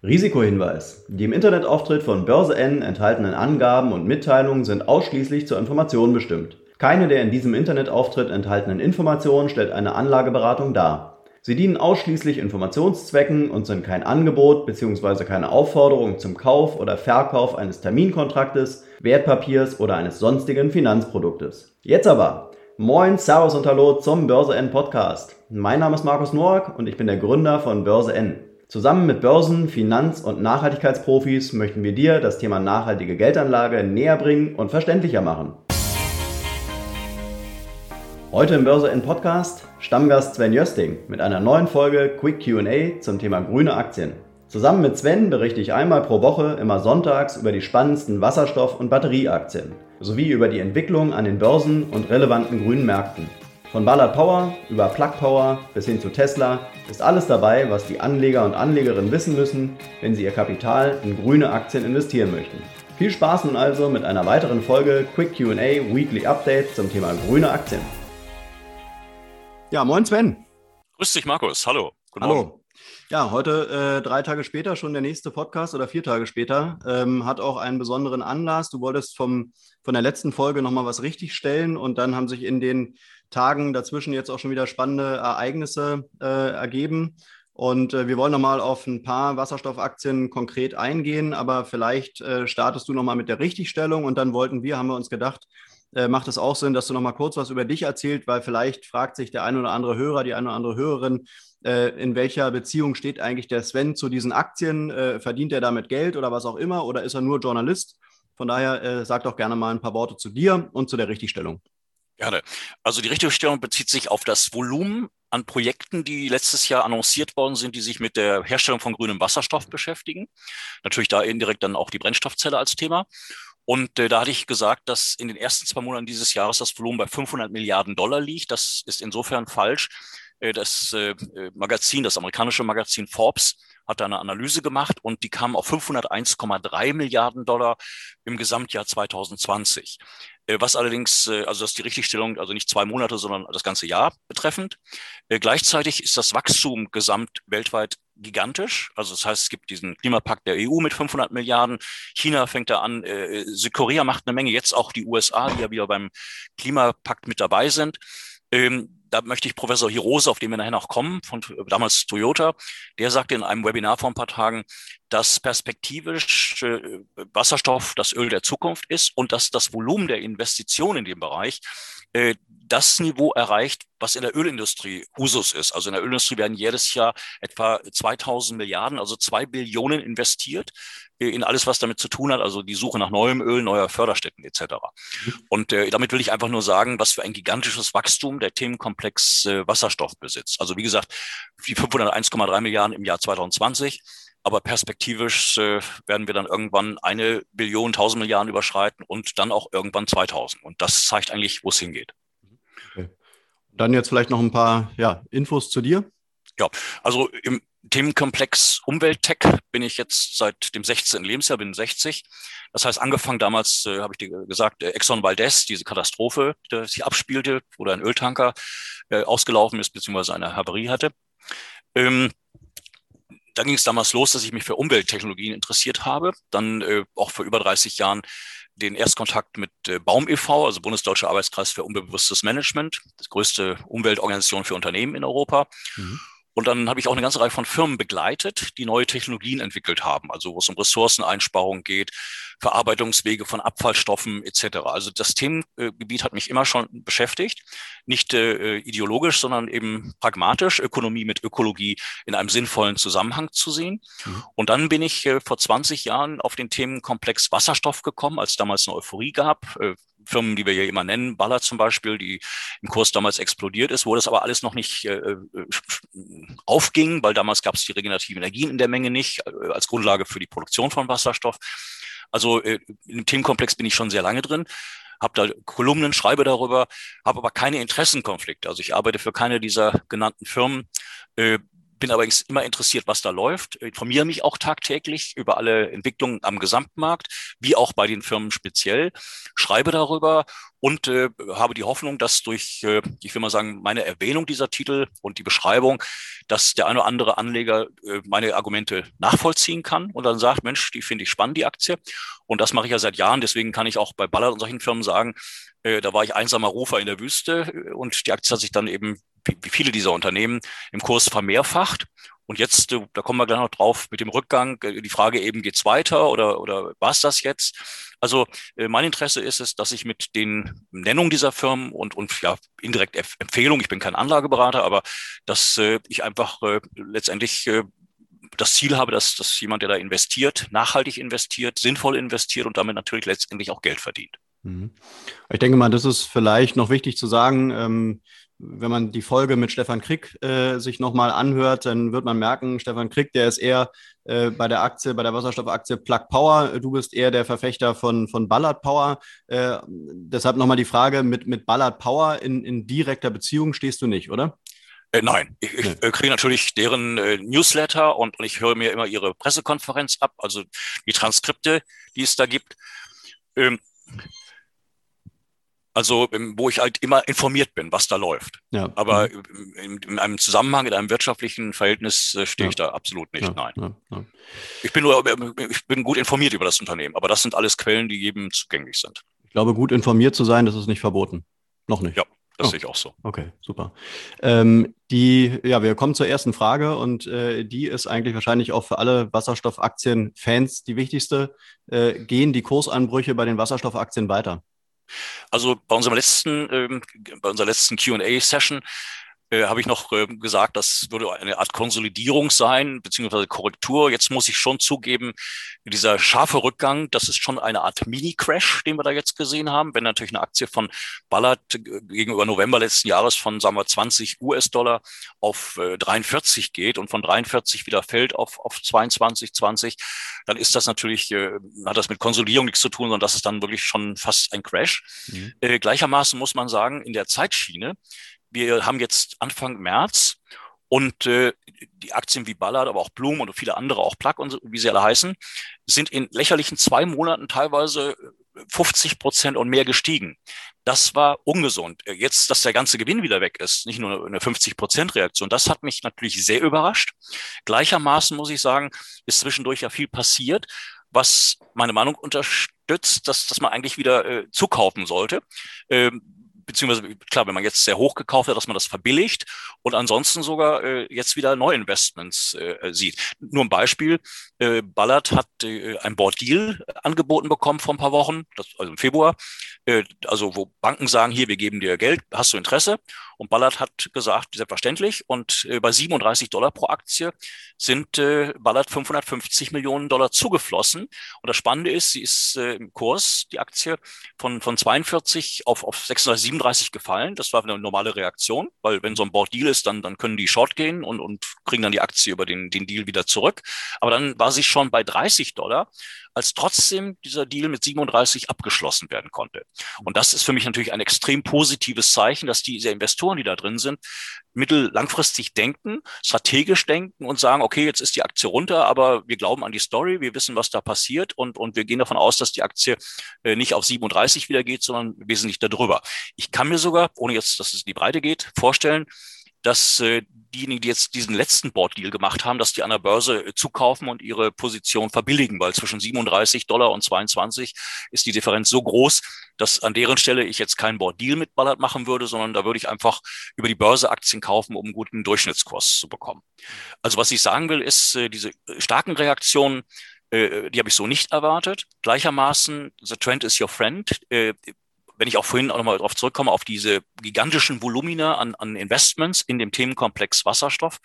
Risikohinweis. Die im Internetauftritt von Börse N enthaltenen Angaben und Mitteilungen sind ausschließlich zur Information bestimmt. Keine der in diesem Internetauftritt enthaltenen Informationen stellt eine Anlageberatung dar. Sie dienen ausschließlich Informationszwecken und sind kein Angebot bzw. keine Aufforderung zum Kauf oder Verkauf eines Terminkontraktes, Wertpapiers oder eines sonstigen Finanzproduktes. Jetzt aber. Moin, Servus und Hallo zum Börse N Podcast. Mein Name ist Markus Noack und ich bin der Gründer von Börse N. Zusammen mit Börsen-, Finanz- und Nachhaltigkeitsprofis möchten wir dir das Thema nachhaltige Geldanlage näher bringen und verständlicher machen. Heute im Börse N Podcast Stammgast Sven Jösting mit einer neuen Folge Quick QA zum Thema grüne Aktien. Zusammen mit Sven berichte ich einmal pro Woche immer sonntags über die spannendsten Wasserstoff- und Batterieaktien sowie über die Entwicklung an den Börsen und relevanten grünen Märkten. Von Ballard Power über Plug Power bis hin zu Tesla ist alles dabei, was die Anleger und Anlegerinnen wissen müssen, wenn sie ihr Kapital in grüne Aktien investieren möchten. Viel Spaß nun also mit einer weiteren Folge Quick QA Weekly Update zum Thema grüne Aktien. Ja, moin Sven. Grüß dich, Markus. Hallo. Guten Hallo. Morgen. Ja, heute äh, drei Tage später schon der nächste Podcast oder vier Tage später ähm, hat auch einen besonderen Anlass. Du wolltest vom, von der letzten Folge nochmal was richtigstellen und dann haben sich in den Tagen dazwischen jetzt auch schon wieder spannende Ereignisse äh, ergeben. Und äh, wir wollen nochmal auf ein paar Wasserstoffaktien konkret eingehen, aber vielleicht äh, startest du nochmal mit der Richtigstellung und dann wollten wir, haben wir uns gedacht, äh, macht es auch Sinn, dass du nochmal kurz was über dich erzählt, weil vielleicht fragt sich der ein oder andere Hörer, die eine oder andere Hörerin, äh, in welcher Beziehung steht eigentlich der Sven zu diesen Aktien? Äh, verdient er damit Geld oder was auch immer oder ist er nur Journalist? Von daher sag doch gerne mal ein paar Worte zu dir und zu der Richtigstellung. Gerne. Also die Richtigstellung bezieht sich auf das Volumen an Projekten, die letztes Jahr annonciert worden sind, die sich mit der Herstellung von grünem Wasserstoff beschäftigen. Natürlich da indirekt dann auch die Brennstoffzelle als Thema. Und äh, da hatte ich gesagt, dass in den ersten zwei Monaten dieses Jahres das Volumen bei 500 Milliarden Dollar liegt. Das ist insofern falsch. Äh, das äh, Magazin, das amerikanische Magazin Forbes, hat da eine Analyse gemacht und die kam auf 501,3 Milliarden Dollar im Gesamtjahr 2020. Äh, was allerdings, äh, also das ist die Richtigstellung, also nicht zwei Monate, sondern das ganze Jahr betreffend. Äh, gleichzeitig ist das Wachstum gesamt weltweit gigantisch. Also das heißt, es gibt diesen Klimapakt der EU mit 500 Milliarden. China fängt da an. Südkorea macht eine Menge. Jetzt auch die USA, die ja wieder beim Klimapakt mit dabei sind. Ähm, da möchte ich Professor Hirose, auf den wir nachher noch kommen, von damals Toyota, der sagte in einem Webinar vor ein paar Tagen, dass perspektivisch äh, Wasserstoff das Öl der Zukunft ist und dass das Volumen der Investitionen in dem Bereich äh, das Niveau erreicht, was in der Ölindustrie Usus ist. Also in der Ölindustrie werden jedes Jahr etwa 2000 Milliarden, also zwei Billionen investiert in alles, was damit zu tun hat, also die Suche nach neuem Öl, neuer Förderstätten etc. Mhm. Und äh, damit will ich einfach nur sagen, was für ein gigantisches Wachstum der Themenkomplex äh, Wasserstoff besitzt. Also wie gesagt, die 501,3 Milliarden im Jahr 2020 aber perspektivisch äh, werden wir dann irgendwann eine Billion, tausend Milliarden überschreiten und dann auch irgendwann 2000. Und das zeigt eigentlich, wo es hingeht. Dann jetzt vielleicht noch ein paar ja, Infos zu dir. Ja, also im Themenkomplex Umwelttech bin ich jetzt seit dem 16. Lebensjahr, bin 60. Das heißt, angefangen damals, äh, habe ich dir gesagt, äh, Exxon Valdez, diese Katastrophe, die sich abspielte, wo ein Öltanker äh, ausgelaufen ist, beziehungsweise eine Havarie hatte. Ähm, da ging es damals los, dass ich mich für Umwelttechnologien interessiert habe. Dann äh, auch vor über 30 Jahren den Erstkontakt mit äh, Baum e.V., also Bundesdeutscher Arbeitskreis für umweltbewusstes Management, das größte Umweltorganisation für Unternehmen in Europa. Mhm. Und dann habe ich auch eine ganze Reihe von Firmen begleitet, die neue Technologien entwickelt haben, also wo es um Ressourceneinsparung geht, Verarbeitungswege von Abfallstoffen etc. Also das Themengebiet hat mich immer schon beschäftigt, nicht äh, ideologisch, sondern eben pragmatisch, Ökonomie mit Ökologie in einem sinnvollen Zusammenhang zu sehen. Mhm. Und dann bin ich äh, vor 20 Jahren auf den Themenkomplex Wasserstoff gekommen, als damals eine Euphorie gab. Äh, Firmen, die wir hier immer nennen, Baller zum Beispiel, die im Kurs damals explodiert ist, wo das aber alles noch nicht äh, äh aufging, weil damals gab es die regenerativen Energien in der Menge nicht äh, als Grundlage für die Produktion von Wasserstoff. Also äh, im Themenkomplex bin ich schon sehr lange drin habe da Kolumnen, schreibe darüber, habe aber keine Interessenkonflikte. Also ich arbeite für keine dieser genannten Firmen, äh, bin allerdings immer interessiert, was da läuft, informiere mich auch tagtäglich über alle Entwicklungen am Gesamtmarkt, wie auch bei den Firmen speziell, schreibe darüber und äh, habe die Hoffnung, dass durch, äh, ich will mal sagen, meine Erwähnung dieser Titel und die Beschreibung, dass der eine oder andere Anleger äh, meine Argumente nachvollziehen kann und dann sagt, Mensch, die finde ich spannend, die Aktie. Und das mache ich ja seit Jahren. Deswegen kann ich auch bei Ballard und solchen Firmen sagen, äh, da war ich einsamer Rufer in der Wüste äh, und die Aktie hat sich dann eben, wie viele dieser Unternehmen, im Kurs vermehrfacht. Und jetzt, äh, da kommen wir gleich noch drauf, mit dem Rückgang, die Frage eben, geht's weiter oder, oder was das jetzt? Also mein Interesse ist es, dass ich mit den Nennungen dieser Firmen und, und ja, indirekt Empfehlung, ich bin kein Anlageberater, aber dass äh, ich einfach äh, letztendlich äh, das Ziel habe, dass, dass jemand, der da investiert, nachhaltig investiert, sinnvoll investiert und damit natürlich letztendlich auch Geld verdient. Mhm. Ich denke mal, das ist vielleicht noch wichtig zu sagen. Wenn man die Folge mit Stefan Krick äh, sich nochmal anhört, dann wird man merken, Stefan Krick, der ist eher äh, bei der Aktie, bei der Wasserstoffaktie Plug Power. Du bist eher der Verfechter von, von Ballard Power. Äh, deshalb nochmal die Frage, mit, mit Ballard Power in, in direkter Beziehung stehst du nicht, oder? Äh, nein, ich, ich äh, kriege natürlich deren äh, Newsletter und, und ich höre mir immer ihre Pressekonferenz ab, also die Transkripte, die es da gibt. Ähm, also, ähm, wo ich halt immer informiert bin, was da läuft. Ja. Aber in, in, einem Zusammenhang, in einem wirtschaftlichen Verhältnis äh, stehe ich da absolut nicht. Nein. Ich bin nur, äh, ich bin gut informiert über das Unternehmen, aber das sind alles Quellen, die jedem zugänglich sind. Ich glaube, gut informiert zu sein, das ist nicht verboten. Noch nicht. Ja. Das oh. sehe ich auch so. Okay, super. Ähm, die, ja, wir kommen zur ersten Frage und äh, die ist eigentlich wahrscheinlich auch für alle Wasserstoffaktien-Fans die wichtigste. Äh, gehen die Kursanbrüche bei den Wasserstoffaktien weiter? Also bei unserem letzten, ähm, bei unserer letzten Q&A-Session äh, habe ich noch äh, gesagt, das würde eine Art Konsolidierung sein, beziehungsweise Korrektur. Jetzt muss ich schon zugeben, dieser scharfe Rückgang, das ist schon eine Art Mini-Crash, den wir da jetzt gesehen haben. Wenn natürlich eine Aktie von Ballard äh, gegenüber November letzten Jahres von, sagen wir, 20 US-Dollar auf äh, 43 geht und von 43 wieder fällt auf, auf 22, 20, dann ist das natürlich, äh, hat das mit Konsolidierung nichts zu tun, sondern das ist dann wirklich schon fast ein Crash. Mhm. Äh, gleichermaßen muss man sagen, in der Zeitschiene wir haben jetzt Anfang März und äh, die Aktien wie Ballard, aber auch Bloom und viele andere, auch Plug und so, wie sie alle heißen, sind in lächerlichen zwei Monaten teilweise 50 Prozent und mehr gestiegen. Das war ungesund. Jetzt, dass der ganze Gewinn wieder weg ist, nicht nur eine 50 Prozent Reaktion, das hat mich natürlich sehr überrascht. Gleichermaßen muss ich sagen, ist zwischendurch ja viel passiert, was meine Meinung unterstützt, dass, dass man eigentlich wieder äh, zukaufen sollte. Ähm, beziehungsweise klar, wenn man jetzt sehr hoch gekauft hat, dass man das verbilligt und ansonsten sogar äh, jetzt wieder Neuinvestments äh, sieht. Nur ein Beispiel, äh, Ballard hat äh, ein Board Deal angeboten bekommen vor ein paar Wochen, das, also im Februar, äh, also wo Banken sagen, hier, wir geben dir Geld, hast du Interesse? Und Ballard hat gesagt, selbstverständlich. Und äh, bei 37 Dollar pro Aktie sind äh, Ballard 550 Millionen Dollar zugeflossen. Und das Spannende ist, sie ist äh, im Kurs, die Aktie, von, von 42 auf, auf 36, 37 gefallen. Das war eine normale Reaktion, weil wenn so ein Board Deal ist, dann, dann können die Short gehen und, und kriegen dann die Aktie über den, den Deal wieder zurück. Aber dann war sie schon bei 30 Dollar als trotzdem dieser Deal mit 37 abgeschlossen werden konnte. Und das ist für mich natürlich ein extrem positives Zeichen, dass diese Investoren, die da drin sind, mittel denken, strategisch denken und sagen, okay, jetzt ist die Aktie runter, aber wir glauben an die Story, wir wissen, was da passiert und, und wir gehen davon aus, dass die Aktie äh, nicht auf 37 wieder geht, sondern wesentlich darüber. Ich kann mir sogar, ohne jetzt, dass es in die Breite geht, vorstellen, dass äh, diejenigen, die jetzt diesen letzten Board-Deal gemacht haben, dass die an der Börse äh, zukaufen und ihre Position verbilligen, weil zwischen 37 Dollar und 22 ist die Differenz so groß, dass an deren Stelle ich jetzt keinen Board-Deal mit Ballard machen würde, sondern da würde ich einfach über die Börse Aktien kaufen, um einen guten Durchschnittskurs zu bekommen. Also was ich sagen will, ist, äh, diese äh, starken Reaktionen, äh, die habe ich so nicht erwartet. Gleichermaßen, the trend is your friend. Wenn ich auch vorhin auch nochmal darauf zurückkomme, auf diese gigantischen Volumina an, an Investments in dem Themenkomplex Wasserstoff,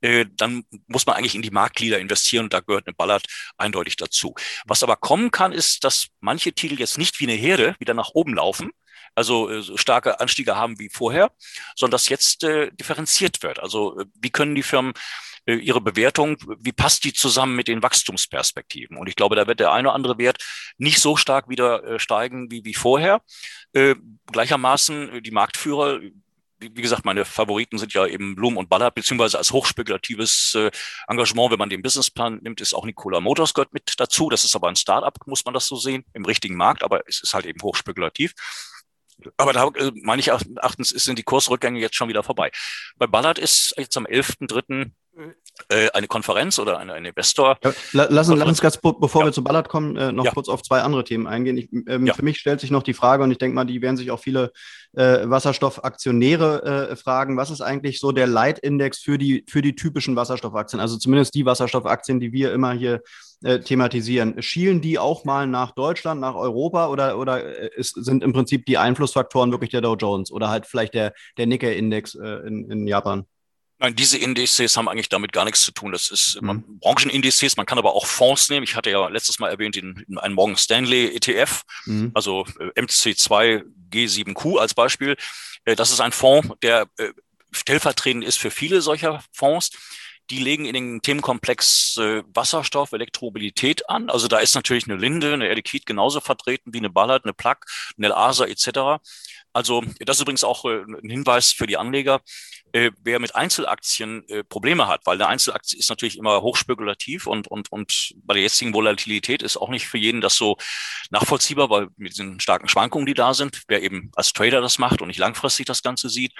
äh, dann muss man eigentlich in die Marktglieder investieren und da gehört eine Ballard eindeutig dazu. Was aber kommen kann, ist, dass manche Titel jetzt nicht wie eine Herde wieder nach oben laufen, also äh, so starke Anstiege haben wie vorher, sondern dass jetzt äh, differenziert wird. Also äh, wie können die Firmen ihre Bewertung, wie passt die zusammen mit den Wachstumsperspektiven? Und ich glaube, da wird der eine oder andere Wert nicht so stark wieder äh, steigen wie, wie vorher. Äh, gleichermaßen die Marktführer, wie gesagt, meine Favoriten sind ja eben Blum und Ballard, beziehungsweise als hochspekulatives äh, Engagement, wenn man den Businessplan nimmt, ist auch Nikola Motors gehört mit dazu. Das ist aber ein Startup, muss man das so sehen, im richtigen Markt, aber es ist halt eben hochspekulativ. Aber da äh, meine ich erachtens sind die Kursrückgänge jetzt schon wieder vorbei. Bei Ballard ist jetzt am 11.3 äh, eine Konferenz oder eine, ein Investor. Ja, lass, uns, lass uns ganz, bevor ja. wir zu Ballard kommen, äh, noch ja. kurz auf zwei andere Themen eingehen. Ich, ähm, Für mich stellt sich noch die Frage, und ich denke mal, die werden sich auch viele äh, Wasserstoffaktionäre äh, fragen, was ist eigentlich so der Leitindex für die, für die typischen Wasserstoffaktien, also zumindest die Wasserstoffaktien, die wir immer hier äh, thematisieren. Schielen die auch mal nach Deutschland, nach Europa oder, oder äh, ist, sind im Prinzip die Einflussfaktoren wirklich der Dow Jones oder halt vielleicht der, der Nikkei-Index in, in Japan? Nein, diese Indizes haben eigentlich damit gar nichts zu tun. Das ist mhm. Branchenindizes. Man kann aber auch Fonds nehmen. Ich hatte ja letztes Mal erwähnt den, einen Morgan Stanley ETF, mhm. also äh, MC2 G7Q als Beispiel. Äh, das ist ein Fonds, der äh, stellvertretend ist für viele solcher Fonds. Die legen in den Themenkomplex äh, Wasserstoff, Elektromobilität an. Also da ist natürlich eine Linde, eine Air genauso vertreten wie eine Ballard, eine Plug, eine Asa etc. Also das ist übrigens auch äh, ein Hinweis für die Anleger äh, wer mit Einzelaktien äh, Probleme hat, weil eine Einzelaktie ist natürlich immer hochspekulativ und, und, und bei der jetzigen Volatilität ist auch nicht für jeden das so nachvollziehbar, weil mit diesen starken Schwankungen, die da sind, wer eben als Trader das macht und nicht langfristig das Ganze sieht.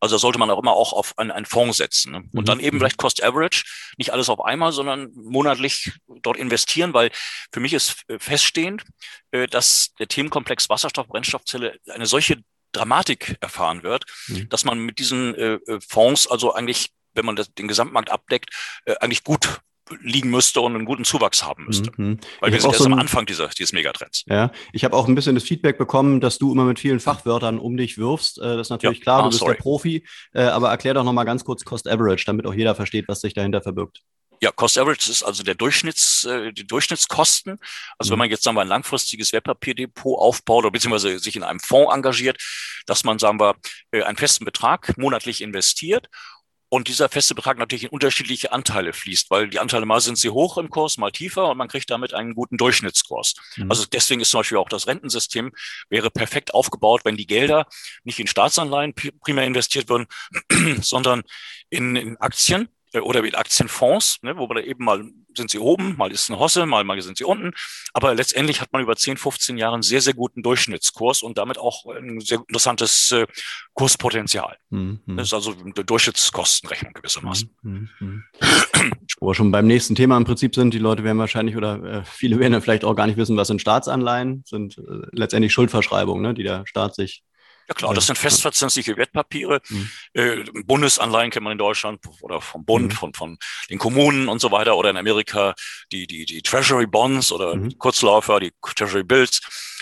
Also da sollte man auch immer auch auf einen, einen Fonds setzen. Ne? Und mhm. dann eben mhm. vielleicht Cost Average, nicht alles auf einmal, sondern monatlich dort investieren, weil für mich ist feststehend, dass der Themenkomplex Wasserstoff, Brennstoffzelle eine solche Dramatik erfahren wird, mhm. dass man mit diesen äh, äh, Fonds also eigentlich, wenn man das, den Gesamtmarkt abdeckt, äh, eigentlich gut liegen müsste und einen guten Zuwachs haben müsste. Mhm. Weil ich wir sind erst so am Anfang dieser, dieses Megatrends. Ja, ich habe auch ein bisschen das Feedback bekommen, dass du immer mit vielen Fachwörtern um dich wirfst. Äh, das ist natürlich ja. klar, ah, du bist sorry. der Profi, äh, aber erklär doch nochmal ganz kurz Cost Average, damit auch jeder versteht, was sich dahinter verbirgt. Ja, Cost Average ist also der Durchschnitts, äh, die Durchschnittskosten. Also mhm. wenn man jetzt sagen wir ein langfristiges Wertpapierdepot aufbaut oder beziehungsweise sich in einem Fonds engagiert, dass man sagen wir äh, einen festen Betrag monatlich investiert und dieser feste Betrag natürlich in unterschiedliche Anteile fließt, weil die Anteile mal sind sie hoch im Kurs, mal tiefer und man kriegt damit einen guten Durchschnittskurs. Mhm. Also deswegen ist zum Beispiel auch das Rentensystem wäre perfekt aufgebaut, wenn die Gelder nicht in Staatsanleihen primär investiert würden, sondern in, in Aktien oder mit Aktienfonds, ne, wo man eben mal sind sie oben, mal ist eine Hosse, mal, mal sind sie unten. Aber letztendlich hat man über 10, 15 Jahre einen sehr, sehr guten Durchschnittskurs und damit auch ein sehr interessantes äh, Kurspotenzial. Mhm. Das ist also eine Durchschnittskostenrechnung gewissermaßen. Mhm. mhm. Wo wir schon beim nächsten Thema im Prinzip sind, die Leute werden wahrscheinlich oder äh, viele werden ja vielleicht auch gar nicht wissen, was sind Staatsanleihen, sind äh, letztendlich Schuldverschreibungen, ne, die der Staat sich ja klar, das sind festverzinsliche Wertpapiere. Mhm. Äh, Bundesanleihen kennt man in Deutschland oder vom Bund, mhm. von, von den Kommunen und so weiter oder in Amerika die, die, die Treasury Bonds oder mhm. Kurzläufer, die Treasury Bills.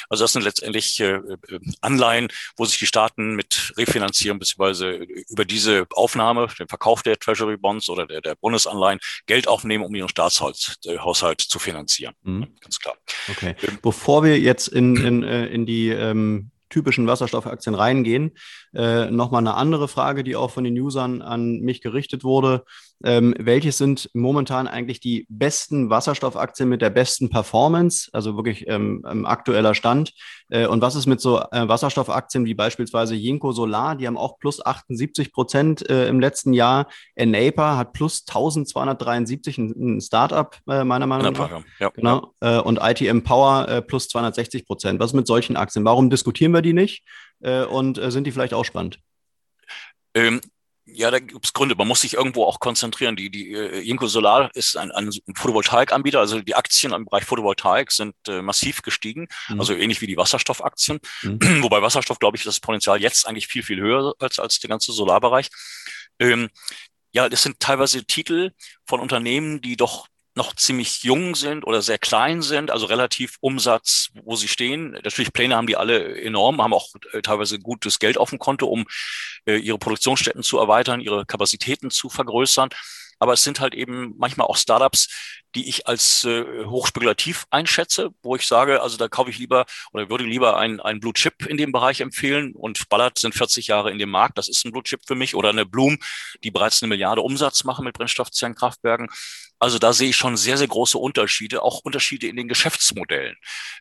Also das sind letztendlich äh, äh, Anleihen, wo sich die Staaten mit refinanzieren, beziehungsweise über diese Aufnahme, den Verkauf der Treasury Bonds oder der, der Bundesanleihen Geld aufnehmen, um ihren Staatshaushalt äh, zu finanzieren. Mhm. Ganz klar. Okay. Ähm, Bevor wir jetzt in, in, äh, in die ähm typischen Wasserstoffaktien reingehen. Äh, Nochmal eine andere Frage, die auch von den Usern an mich gerichtet wurde. Ähm, welche sind momentan eigentlich die besten Wasserstoffaktien mit der besten Performance, also wirklich ähm, aktueller Stand? Äh, und was ist mit so äh, Wasserstoffaktien wie beispielsweise Jinko Solar? Die haben auch plus 78 Prozent äh, im letzten Jahr. Enaper hat plus 1273, ein, ein Startup äh, meiner Meinung nach. Ja, genau. Ja. Äh, und ITM Power äh, plus 260 Prozent. Was ist mit solchen Aktien? Warum diskutieren wir die nicht? und sind die vielleicht auch spannend? Ähm, ja, da gibt es Gründe. Man muss sich irgendwo auch konzentrieren. Die, die äh, Jinko Solar ist ein, ein Photovoltaikanbieter. Also die Aktien im Bereich Photovoltaik sind äh, massiv gestiegen. Mhm. Also ähnlich wie die Wasserstoffaktien. Mhm. Wobei Wasserstoff, glaube ich, das Potenzial jetzt eigentlich viel, viel höher als, als der ganze Solarbereich. Ähm, ja, das sind teilweise Titel von Unternehmen, die doch noch ziemlich jung sind oder sehr klein sind, also relativ Umsatz, wo sie stehen. Natürlich Pläne haben die alle enorm, haben auch äh, teilweise gutes Geld auf dem Konto, um äh, ihre Produktionsstätten zu erweitern, ihre Kapazitäten zu vergrößern. Aber es sind halt eben manchmal auch Startups, die ich als äh, hochspekulativ einschätze, wo ich sage, also da kaufe ich lieber oder würde lieber ein, ein Blue Chip in dem Bereich empfehlen und Ballard sind 40 Jahre in dem Markt, das ist ein Blue Chip für mich oder eine Bloom, die bereits eine Milliarde Umsatz machen mit Brennstoffzellenkraftwerken. Also da sehe ich schon sehr, sehr große Unterschiede, auch Unterschiede in den Geschäftsmodellen.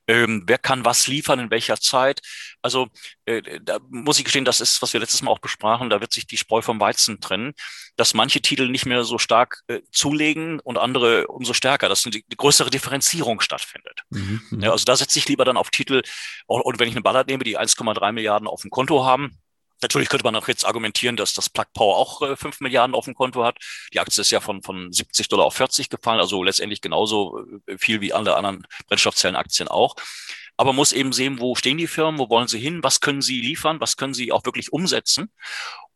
Ähm, wer kann was liefern, in welcher Zeit? Also äh, da muss ich gestehen, das ist, was wir letztes Mal auch besprachen, da wird sich die Spreu vom Weizen trennen, dass manche Titel nicht mehr so stark äh, zulegen und andere umso stärker, dass eine, größere Differenzierung stattfindet. Mhm, mhm, ja, also da setze ich lieber dann auf Titel, und wenn ich eine Ballard nehme, die 1,3 Milliarden auf dem Konto haben, Natürlich könnte man auch jetzt argumentieren, dass das Plug Power auch äh, 5 Milliarden auf dem Konto hat. Die Aktie ist ja von, von 70 Dollar auf 40 gefallen, also letztendlich genauso äh, viel wie alle anderen Brennstoffzellenaktien auch. Aber muss eben sehen, wo stehen die Firmen, wo wollen sie hin, was können sie liefern, was können sie auch wirklich umsetzen.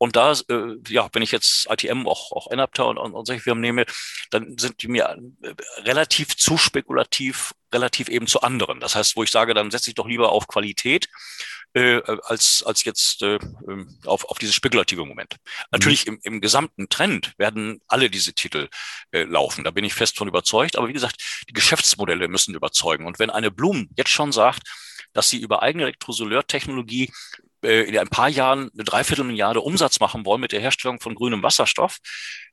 Und da, äh, ja, wenn ich jetzt ITM, auch, auch Enapter und, und, und solche Firmen nehme, dann sind die mir äh, relativ zu spekulativ, relativ eben zu anderen. Das heißt, wo ich sage, dann setze ich doch lieber auf Qualität äh, als, als jetzt äh, ähm, auf, auf dieses spekulative Moment. Natürlich mhm. im, im gesamten Trend werden alle diese Titel äh, laufen. Da bin ich fest von überzeugt. Aber wie gesagt, die Geschäftsmodelle müssen überzeugen. Und wenn eine Blum jetzt schon sagt, dass sie über eigene Elektrosoleurtechnologie in ein paar Jahren eine Dreiviertelmilliarde Umsatz machen wollen mit der Herstellung von grünem Wasserstoff,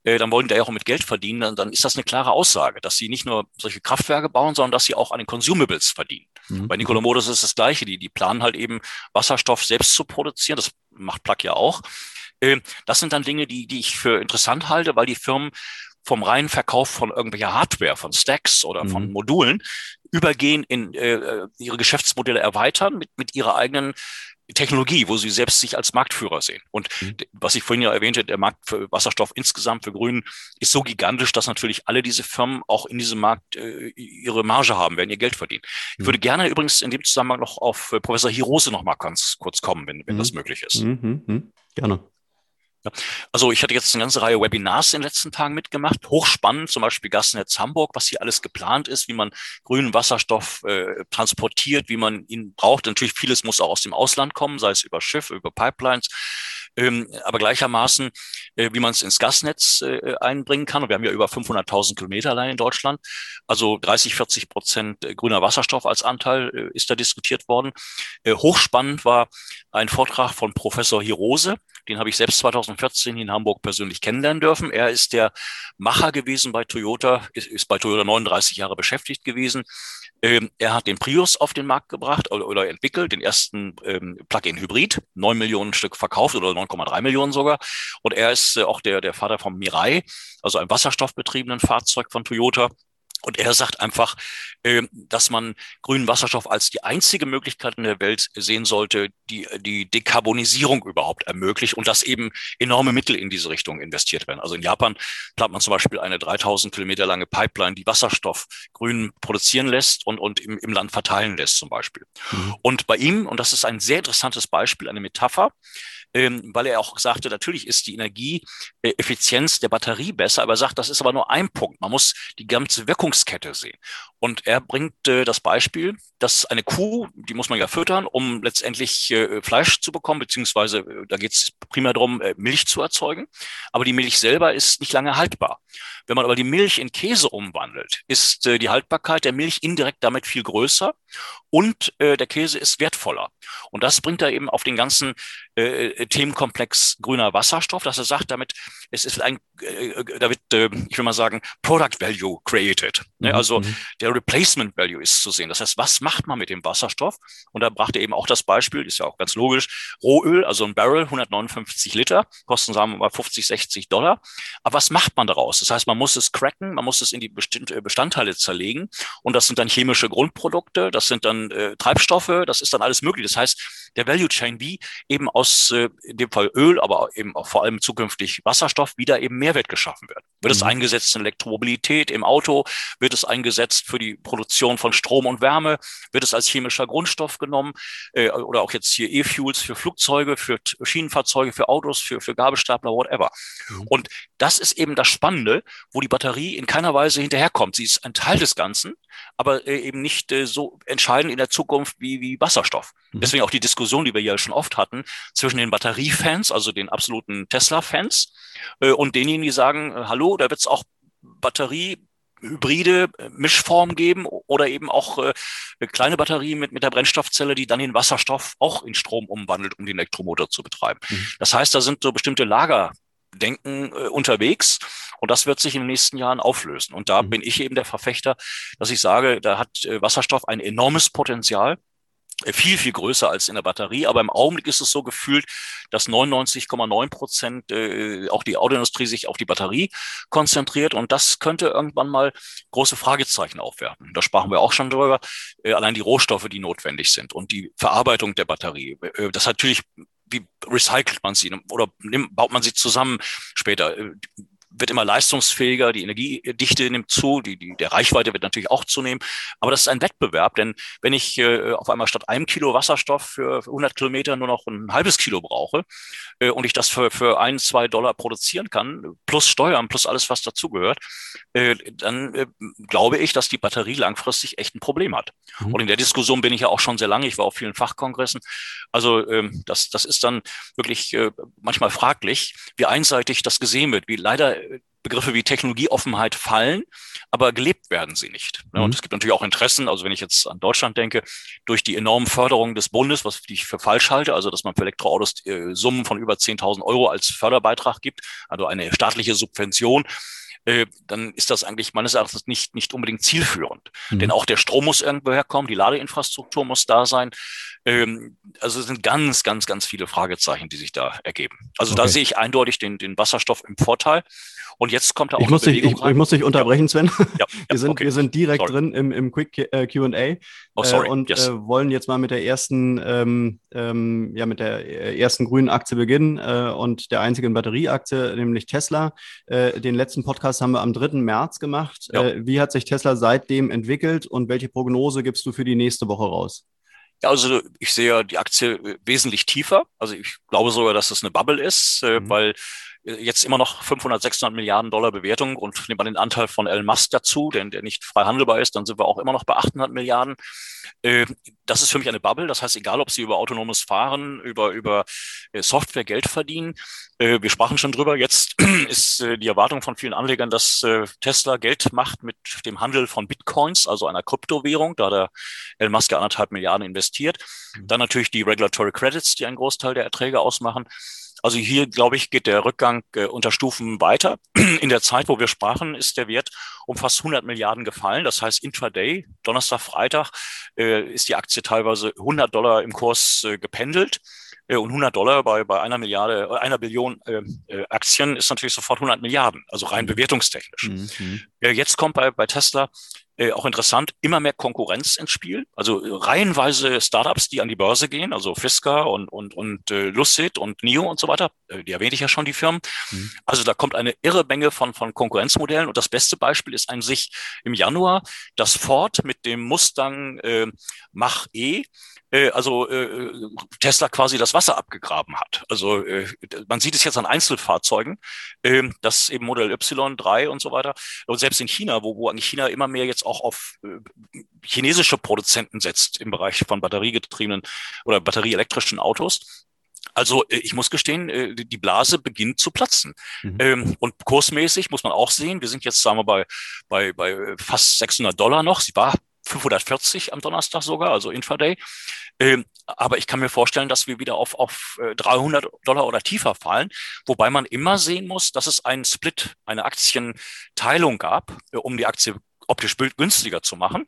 äh, dann wollen die ja auch mit Geld verdienen, dann, dann ist das eine klare Aussage, dass sie nicht nur solche Kraftwerke bauen, sondern dass sie auch an den Consumables verdienen. Mhm. Bei Nikola Modus ist das Gleiche. Die, die planen halt eben Wasserstoff selbst zu produzieren. Das macht Plug ja auch. Äh, das sind dann Dinge, die, die ich für interessant halte, weil die Firmen vom reinen Verkauf von irgendwelcher Hardware, von Stacks oder von mhm. Modulen übergehen in äh, ihre Geschäftsmodelle erweitern mit, mit ihrer eigenen Technologie, wo sie selbst sich als Marktführer sehen. Und mhm. was ich vorhin ja erwähnte, der Markt für Wasserstoff insgesamt für Grün ist so gigantisch, dass natürlich alle diese Firmen auch in diesem Markt äh, ihre Marge haben, werden ihr Geld verdienen. Mhm. Ich würde gerne übrigens in dem Zusammenhang noch auf äh, Professor Hirose noch mal ganz kurz kommen, wenn, wenn mhm. das möglich ist. Mhm, mhm. Gerne. Also ich hatte jetzt eine ganze Reihe Webinars in den letzten Tagen mitgemacht, hochspannend, zum Beispiel Gasnetz Hamburg, was hier alles geplant ist, wie man grünen Wasserstoff äh, transportiert, wie man ihn braucht. Natürlich vieles muss auch aus dem Ausland kommen, sei es über Schiff, über Pipelines ähm, aber gleichermaßen, äh, wie man es ins Gasnetz äh, einbringen kann. Und wir haben ja über 500.000 Kilometer allein in Deutschland. Also 30, 40 Prozent äh, grüner Wasserstoff als Anteil äh, ist da diskutiert worden. Äh, hochspannend war ein Vortrag von Professor Hirose. Den habe ich selbst 2014 in Hamburg persönlich kennenlernen dürfen. Er ist der Macher gewesen bei Toyota, ist, ist bei Toyota 39 Jahre beschäftigt gewesen ähm, er hat den Prius auf den Markt gebracht oder, oder entwickelt, den ersten ähm, Plug-in-Hybrid, neun Millionen Stück verkauft oder 9,3 Millionen sogar. Und er ist äh, auch der, der Vater vom Mirai, also einem wasserstoffbetriebenen Fahrzeug von Toyota. Und er sagt einfach, äh, dass man grünen Wasserstoff als die einzige Möglichkeit in der Welt sehen sollte, die die Dekarbonisierung überhaupt ermöglicht und dass eben enorme Mittel in diese Richtung investiert werden. Also in Japan plant man zum Beispiel eine 3000 Kilometer lange Pipeline, die Wasserstoff grün produzieren lässt und, und im, im Land verteilen lässt zum Beispiel. Mhm. Und bei ihm, und das ist ein sehr interessantes Beispiel, eine Metapher, ähm, weil er auch sagte, natürlich ist die Energieeffizienz der Batterie besser, aber er sagt, das ist aber nur ein Punkt. Man muss die ganze Wirkungskette sehen. Und er bringt äh, das Beispiel, dass eine Kuh, die muss man ja füttern, um letztendlich äh, Fleisch zu bekommen, beziehungsweise äh, da geht es primär darum, äh, Milch zu erzeugen. Aber die Milch selber ist nicht lange haltbar. Wenn man aber die Milch in Käse umwandelt, ist äh, die Haltbarkeit der Milch indirekt damit viel größer und äh, der Käse ist wertvoller. Und das bringt er eben auf den ganzen äh, Themenkomplex grüner Wasserstoff, dass er sagt, damit es ist ein, äh, da wird, äh, ich will mal sagen, Product Value created. Ne? Mhm. Also mhm. Der Replacement Value ist zu sehen. Das heißt, was macht man mit dem Wasserstoff? Und da brachte eben auch das Beispiel, ist ja auch ganz logisch, Rohöl, also ein Barrel, 159 Liter, kosten, sagen wir mal, 50, 60 Dollar. Aber was macht man daraus? Das heißt, man muss es cracken, man muss es in die äh, Bestandteile zerlegen und das sind dann chemische Grundprodukte, das sind dann äh, Treibstoffe, das ist dann alles möglich. Das heißt, der Value Chain, wie eben aus äh, in dem Fall Öl, aber eben auch vor allem zukünftig Wasserstoff, wieder eben Mehrwert geschaffen wird. Wird mhm. es eingesetzt in Elektromobilität, im Auto, wird es eingesetzt für die Produktion von Strom und Wärme, wird es als chemischer Grundstoff genommen äh, oder auch jetzt hier E-Fuels für Flugzeuge, für Schienenfahrzeuge, für Autos, für, für Gabelstapler, whatever. Mhm. Und das ist eben das Spannende, wo die Batterie in keiner Weise hinterherkommt. Sie ist ein Teil des Ganzen, aber äh, eben nicht äh, so entscheidend in der Zukunft wie, wie Wasserstoff. Mhm. Deswegen auch die Diskussion, die wir ja schon oft hatten, zwischen den Batteriefans, also den absoluten Tesla-Fans, äh, und denjenigen, die sagen, äh, hallo, da wird es auch Batterie hybride Mischform geben oder eben auch äh, kleine Batterien mit, mit der Brennstoffzelle, die dann den Wasserstoff auch in Strom umwandelt, um den Elektromotor zu betreiben. Mhm. Das heißt, da sind so bestimmte Lagerdenken äh, unterwegs und das wird sich in den nächsten Jahren auflösen. Und da mhm. bin ich eben der Verfechter, dass ich sage, da hat äh, Wasserstoff ein enormes Potenzial viel, viel größer als in der Batterie. Aber im Augenblick ist es so gefühlt, dass 99,9 Prozent äh, auch die Autoindustrie sich auf die Batterie konzentriert. Und das könnte irgendwann mal große Fragezeichen aufwerfen. Da sprachen wir auch schon drüber. Äh, allein die Rohstoffe, die notwendig sind und die Verarbeitung der Batterie. Äh, das hat natürlich wie recycelt man sie oder baut man sie zusammen später? Wird immer leistungsfähiger, die Energiedichte nimmt zu, die, die, der Reichweite wird natürlich auch zunehmen. Aber das ist ein Wettbewerb, denn wenn ich äh, auf einmal statt einem Kilo Wasserstoff für 100 Kilometer nur noch ein halbes Kilo brauche äh, und ich das für, für ein, zwei Dollar produzieren kann, plus Steuern, plus alles, was dazugehört, äh, dann äh, glaube ich, dass die Batterie langfristig echt ein Problem hat. Mhm. Und in der Diskussion bin ich ja auch schon sehr lange. Ich war auf vielen Fachkongressen. Also ähm, das, das ist dann wirklich äh, manchmal fraglich, wie einseitig das gesehen wird, wie leider Begriffe wie Technologieoffenheit fallen, aber gelebt werden sie nicht. Mhm. Und es gibt natürlich auch Interessen, also wenn ich jetzt an Deutschland denke, durch die enormen Förderungen des Bundes, was ich für falsch halte, also dass man für Elektroautos äh, Summen von über 10.000 Euro als Förderbeitrag gibt, also eine staatliche Subvention, äh, dann ist das eigentlich meines Erachtens nicht, nicht unbedingt zielführend. Mhm. Denn auch der Strom muss irgendwo herkommen, die Ladeinfrastruktur muss da sein. Ähm, also es sind ganz, ganz, ganz viele Fragezeichen, die sich da ergeben. Also okay. da sehe ich eindeutig den, den Wasserstoff im Vorteil. Und jetzt kommt da auch ich muss, dich, ich, ich, muss dich unterbrechen, Sven. Ja, wir, sind, okay. wir sind direkt sorry. drin im, im Quick äh, QA oh, sorry. Äh, und yes. äh, wollen jetzt mal mit der ersten, ähm, ähm, ja, mit der äh, ersten grünen Aktie beginnen äh, und der einzigen Batterieaktie, nämlich Tesla. Äh, den letzten Podcast haben wir am 3. März gemacht. Ja. wie hat sich Tesla seitdem entwickelt und welche Prognose gibst du für die nächste Woche raus? Ja, also ich sehe die Aktie wesentlich tiefer. Also ich glaube sogar, dass es eine Bubble ist, mhm. weil jetzt immer noch 500, 600 Milliarden Dollar Bewertung und nimmt man den Anteil von Elon Musk dazu, denn der nicht frei handelbar ist, dann sind wir auch immer noch bei 800 Milliarden. Äh, das ist für mich eine Bubble. Das heißt, egal, ob Sie über autonomes Fahren, über, über äh, Software Geld verdienen, äh, wir sprachen schon drüber. Jetzt ist die Erwartung von vielen Anlegern, dass Tesla Geld macht mit dem Handel von Bitcoins, also einer Kryptowährung, da der Elon Musk ja anderthalb Milliarden investiert. Mhm. Dann natürlich die Regulatory Credits, die einen Großteil der Erträge ausmachen. Also hier, glaube ich, geht der Rückgang äh, unter Stufen weiter. In der Zeit, wo wir sprachen, ist der Wert um fast 100 Milliarden gefallen. Das heißt, intraday, Donnerstag, Freitag, äh, ist die Aktie teilweise 100 Dollar im Kurs äh, gependelt. Äh, und 100 Dollar bei, bei einer Milliarde, äh, einer Billion äh, äh, Aktien ist natürlich sofort 100 Milliarden, also rein mhm. bewertungstechnisch. Mhm. jetzt kommt bei, bei Tesla äh, auch interessant, immer mehr Konkurrenz ins Spiel. Also reihenweise Startups, die an die Börse gehen, also Fisker und, und, und äh, Lucid und NIO und so weiter. Die erwähne ich ja schon, die Firmen. Mhm. Also da kommt eine irre Menge von, von Konkurrenzmodellen. Und das beste Beispiel ist an sich im Januar, dass Ford mit dem Mustang Mach E äh, also äh, Tesla quasi das Wasser abgegraben hat. Also äh, man sieht es jetzt an Einzelfahrzeugen, äh, das eben Modell Y, 3 und so weiter. Und selbst in China, wo, wo China immer mehr jetzt auch auf äh, chinesische Produzenten setzt im Bereich von batteriegetriebenen oder batterieelektrischen Autos, also äh, ich muss gestehen, äh, die Blase beginnt zu platzen. Mhm. Ähm, und kursmäßig muss man auch sehen, wir sind jetzt, sagen wir, bei, bei, bei fast 600 Dollar noch. Sie war 540 am Donnerstag sogar, also Intraday. Ähm, aber ich kann mir vorstellen, dass wir wieder auf, auf 300 äh, Dollar oder tiefer fallen, wobei man immer sehen muss, dass es einen Split, eine Aktienteilung gab, äh, um die Aktie optisch günstiger zu machen.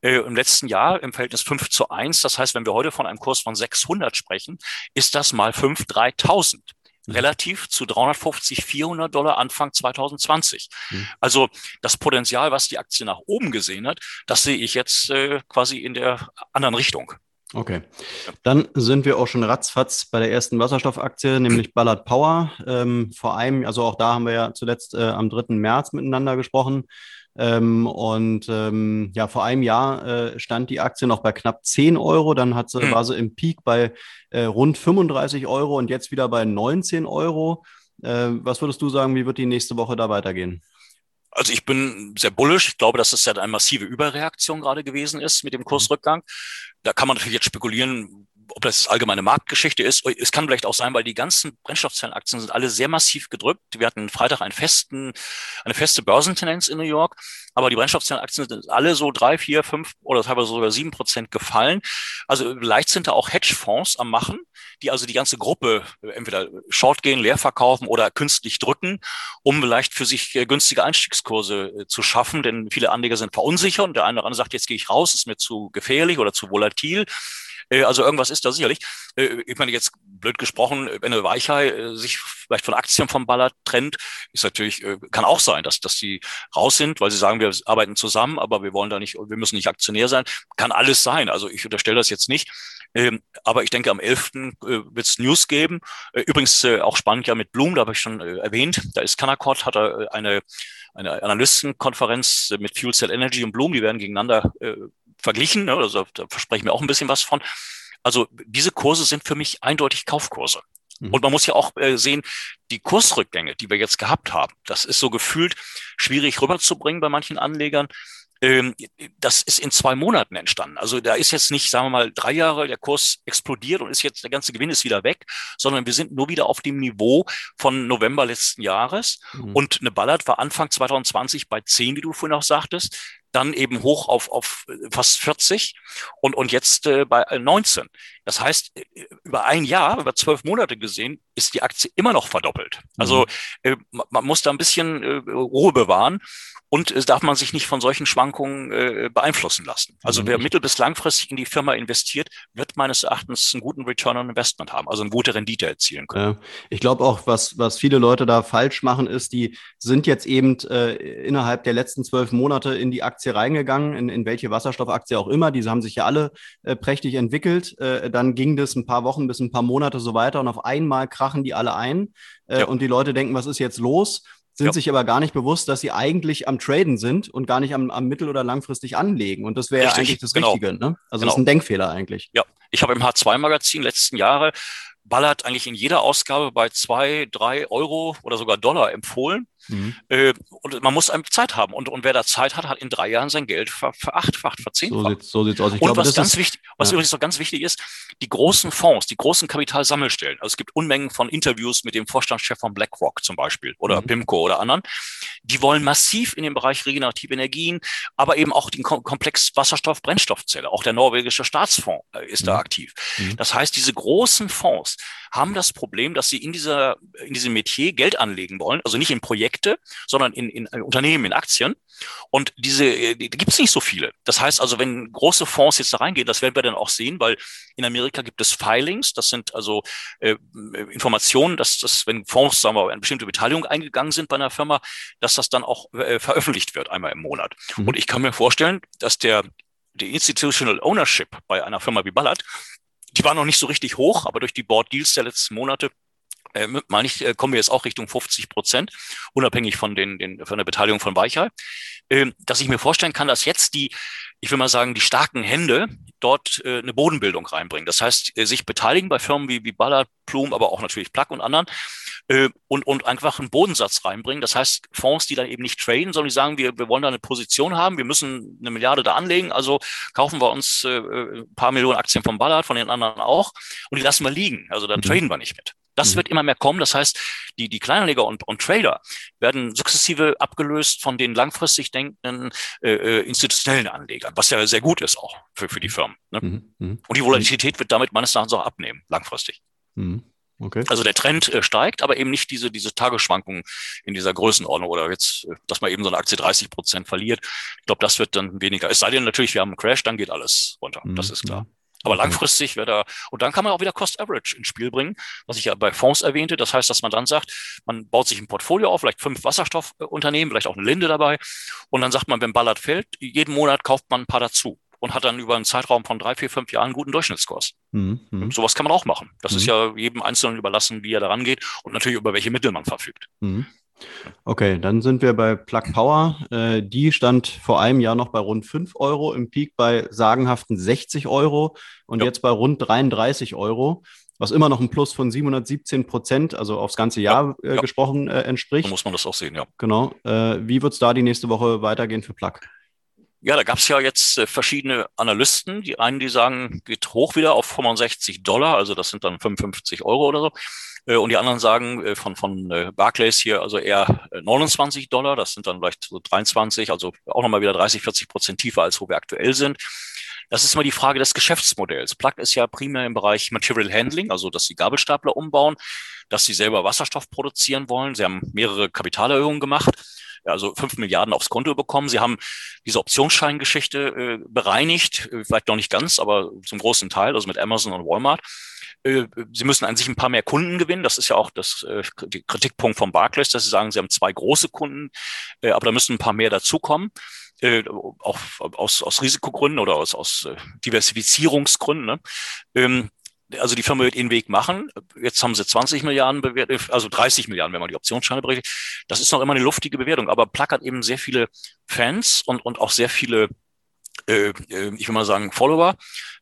Äh, Im letzten Jahr im Verhältnis 5 zu 1. Das heißt, wenn wir heute von einem Kurs von 600 sprechen, ist das mal 5 3000 relativ zu 350, 400 Dollar Anfang 2020. Mhm. Also das Potenzial, was die Aktie nach oben gesehen hat, das sehe ich jetzt äh, quasi in der anderen Richtung. Okay, dann sind wir auch schon ratzfatz bei der ersten Wasserstoffaktie, nämlich Ballard Power. Ähm, vor einem, also auch da haben wir ja zuletzt äh, am 3. März miteinander gesprochen. Ähm, und ähm, ja, vor einem Jahr äh, stand die Aktie noch bei knapp 10 Euro, dann hat sie, mhm. war sie im Peak bei äh, rund 35 Euro und jetzt wieder bei 19 Euro. Äh, was würdest du sagen, wie wird die nächste Woche da weitergehen? Also ich bin sehr bullisch. Ich glaube, dass es ja eine massive Überreaktion gerade gewesen ist mit dem Kursrückgang. Da kann man natürlich jetzt spekulieren, ob das allgemeine Marktgeschichte ist. Es kann vielleicht auch sein, weil die ganzen Brennstoffzellenaktien sind alle sehr massiv gedrückt. Wir hatten Freitag einen festen, eine feste Börsentendenz in New York, aber die Brennstoffzellenaktien sind alle so drei, vier, fünf oder teilweise sogar sieben Prozent gefallen. Also vielleicht sind da auch Hedgefonds am Machen, die also die ganze Gruppe entweder short gehen, leer verkaufen oder künstlich drücken, um vielleicht für sich äh, günstige Einstiegskurse äh, zu schaffen. Denn viele Anleger sind verunsichert und der eine oder andere sagt, jetzt gehe ich raus, ist mir zu gefährlich oder zu volatil. Äh, also irgendwas ist da sicherlich. Äh, ich meine, jetzt blöd gesprochen, wenn eine Weichei äh, sich vielleicht von Aktien vom Baller trennt, ist natürlich, kann auch sein, dass, dass die raus sind, weil sie sagen, wir arbeiten zusammen, aber wir wollen da nicht, wir müssen nicht Aktionär sein. Kann alles sein. Also ich unterstelle das jetzt nicht. Ähm, aber ich denke, am 11. wird es News geben. Übrigens auch spannend ja mit Bloom, da habe ich schon erwähnt. Da ist Canaccord, hat er eine, eine Analystenkonferenz mit Fuel Cell Energy und Bloom, die werden gegeneinander verglichen. Ne? Also da verspreche ich mir auch ein bisschen was von. Also diese Kurse sind für mich eindeutig Kaufkurse. Mhm. Und man muss ja auch äh, sehen, die Kursrückgänge, die wir jetzt gehabt haben, das ist so gefühlt schwierig rüberzubringen bei manchen Anlegern. Ähm, das ist in zwei Monaten entstanden. Also da ist jetzt nicht, sagen wir mal, drei Jahre der Kurs explodiert und ist jetzt der ganze Gewinn ist wieder weg, sondern wir sind nur wieder auf dem Niveau von November letzten Jahres. Mhm. Und eine Ballard war Anfang 2020 bei 10, wie du vorhin auch sagtest dann eben hoch auf, auf fast 40 und, und jetzt äh, bei 19. Das heißt, äh, über ein Jahr, über zwölf Monate gesehen, ist die Aktie immer noch verdoppelt. Also mhm. äh, man muss da ein bisschen äh, Ruhe bewahren und es darf man sich nicht von solchen Schwankungen äh, beeinflussen lassen. Also mhm. wer mittel- bis langfristig in die Firma investiert, wird meines Erachtens einen guten Return on Investment haben, also eine gute Rendite erzielen können. Ich glaube auch, was, was viele Leute da falsch machen, ist, die sind jetzt eben äh, innerhalb der letzten zwölf Monate in die Aktie reingegangen, in, in welche Wasserstoffaktie auch immer. Diese haben sich ja alle äh, prächtig entwickelt. Äh, dann ging das ein paar Wochen bis ein paar Monate so weiter und auf einmal krachen die alle ein. Äh, ja. Und die Leute denken, was ist jetzt los? sind ja. sich aber gar nicht bewusst, dass sie eigentlich am Traden sind und gar nicht am, am mittel- oder langfristig anlegen. Und das wäre eigentlich das genau. Richtige. Ne? Also genau. das ist ein Denkfehler eigentlich. Ja, ich habe im H2-Magazin letzten Jahre ballert eigentlich in jeder Ausgabe bei zwei, drei Euro oder sogar Dollar empfohlen. Mhm. Äh, und man muss Zeit haben. Und, und wer da Zeit hat, hat in drei Jahren sein Geld ver, verachtfacht, verzehnfacht. So sieht so sieht's aus. Ich und glaube, was ganz ist, wichtig, was ja. übrigens noch ganz wichtig ist, die großen Fonds, die großen Kapitalsammelstellen. Also es gibt Unmengen von Interviews mit dem Vorstandschef von BlackRock zum Beispiel oder mhm. PIMCO oder anderen. Die wollen massiv in den Bereich regenerative Energien, aber eben auch den Komplex Wasserstoff-Brennstoffzelle. Auch der norwegische Staatsfonds äh, ist mhm. da aktiv. Mhm. Das heißt, diese großen Fonds haben das Problem, dass sie in dieser, in diesem Metier Geld anlegen wollen, also nicht in Projekte, sondern in, in äh, Unternehmen, in Aktien. Und diese, äh, die, die gibt es nicht so viele. Das heißt also, wenn große Fonds jetzt da reingehen, das werden wir dann auch sehen, weil in Amerika gibt es Filings, das sind also äh, Informationen, dass das, wenn Fonds, sagen wir, eine bestimmte Beteiligung eingegangen sind bei einer Firma, dass das dann auch äh, veröffentlicht wird einmal im Monat. Mhm. Und ich kann mir vorstellen, dass der die Institutional Ownership bei einer Firma wie Ballard die war noch nicht so richtig hoch, aber durch die Board Deals der letzten Monate äh, meine ich, äh, kommen wir jetzt auch Richtung 50 Prozent, unabhängig von, den, den, von der Beteiligung von Weichei, äh, dass ich mir vorstellen kann, dass jetzt die, ich will mal sagen, die starken Hände dort äh, eine Bodenbildung reinbringen. Das heißt, äh, sich beteiligen bei Firmen wie, wie Ballard, Plum, aber auch natürlich Plug und anderen äh, und, und einfach einen Bodensatz reinbringen. Das heißt, Fonds, die dann eben nicht traden, sondern die sagen, wir, wir wollen da eine Position haben, wir müssen eine Milliarde da anlegen, also kaufen wir uns äh, ein paar Millionen Aktien vom Ballard, von den anderen auch und die lassen wir liegen. Also da mhm. traden wir nicht mit. Das mhm. wird immer mehr kommen. Das heißt, die, die Kleinanleger und, und Trader werden sukzessive abgelöst von den langfristig denkenden äh, äh institutionellen Anlegern, was ja sehr gut ist auch für, für die Firmen. Ne? Mhm. mhm. Und die Volatilität wird damit meines Erachtens auch abnehmen, langfristig. Mhm. Okay. Also der Trend äh, steigt, aber eben nicht diese, diese Tagesschwankungen in dieser Größenordnung oder jetzt, äh, dass man eben so eine Aktie 30 Prozent verliert. Ich glaube, das wird dann weniger. Es sei denn natürlich, wir haben einen Crash, dann geht alles runter. Mhm. Das ist klar. Aber langfristig wäre da, und dann kann man auch wieder Cost Average ins Spiel bringen, was ich ja bei Fonds erwähnte. Das heißt, dass man dann sagt, man baut sich ein Portfolio auf, vielleicht fünf Wasserstoffunternehmen, vielleicht auch eine Linde dabei. Und dann sagt man, wenn Ballard fällt, jeden Monat kauft man ein paar dazu und hat dann über einen Zeitraum von drei, vier, fünf Jahren einen guten Durchschnittskurs. Mhm. mhm. Sowas kann man auch machen. Das mhm. ist ja jedem Einzelnen überlassen, wie er daran geht und natürlich über welche Mittel man verfügt. Mhm. Okay, dann sind wir bei Plug Power. Äh, die stand vor einem Jahr noch bei rund 5 Euro, im Peak bei sagenhaften 60 Euro und ja. jetzt bei rund 33 Euro, was immer noch ein Plus von 717 Prozent, also aufs ganze Jahr ja, äh, ja. gesprochen, äh, entspricht. So muss man das auch sehen, ja. Genau. Äh, wie wird es da die nächste Woche weitergehen für Plug? Ja, da gab es ja jetzt äh, verschiedene Analysten. Die einen, die sagen, geht hoch wieder auf 65 Dollar, also das sind dann 55 Euro oder so. Äh, und die anderen sagen äh, von, von äh, Barclays hier, also eher 29 Dollar, das sind dann vielleicht so 23, also auch nochmal wieder 30, 40 Prozent tiefer, als wo wir aktuell sind. Das ist immer die Frage des Geschäftsmodells. Plug ist ja primär im Bereich Material Handling, also dass sie Gabelstapler umbauen, dass sie selber Wasserstoff produzieren wollen. Sie haben mehrere Kapitalerhöhungen gemacht also fünf Milliarden aufs Konto bekommen. Sie haben diese Optionsscheingeschichte äh, bereinigt, vielleicht noch nicht ganz, aber zum großen Teil, also mit Amazon und Walmart. Äh, sie müssen an sich ein paar mehr Kunden gewinnen. Das ist ja auch das äh, Kritikpunkt von Barclays, dass sie sagen, sie haben zwei große Kunden, äh, aber da müssen ein paar mehr dazukommen. Äh, auch aus, aus Risikogründen oder aus, aus äh, Diversifizierungsgründen. Ne? Ähm, also die Firma wird ihren Weg machen. Jetzt haben sie 20 Milliarden bewertet, also 30 Milliarden, wenn man die Optionsscheine berechnet. Das ist noch immer eine luftige Bewertung. Aber Plug hat eben sehr viele Fans und, und auch sehr viele, äh, äh ich will mal sagen, Follower.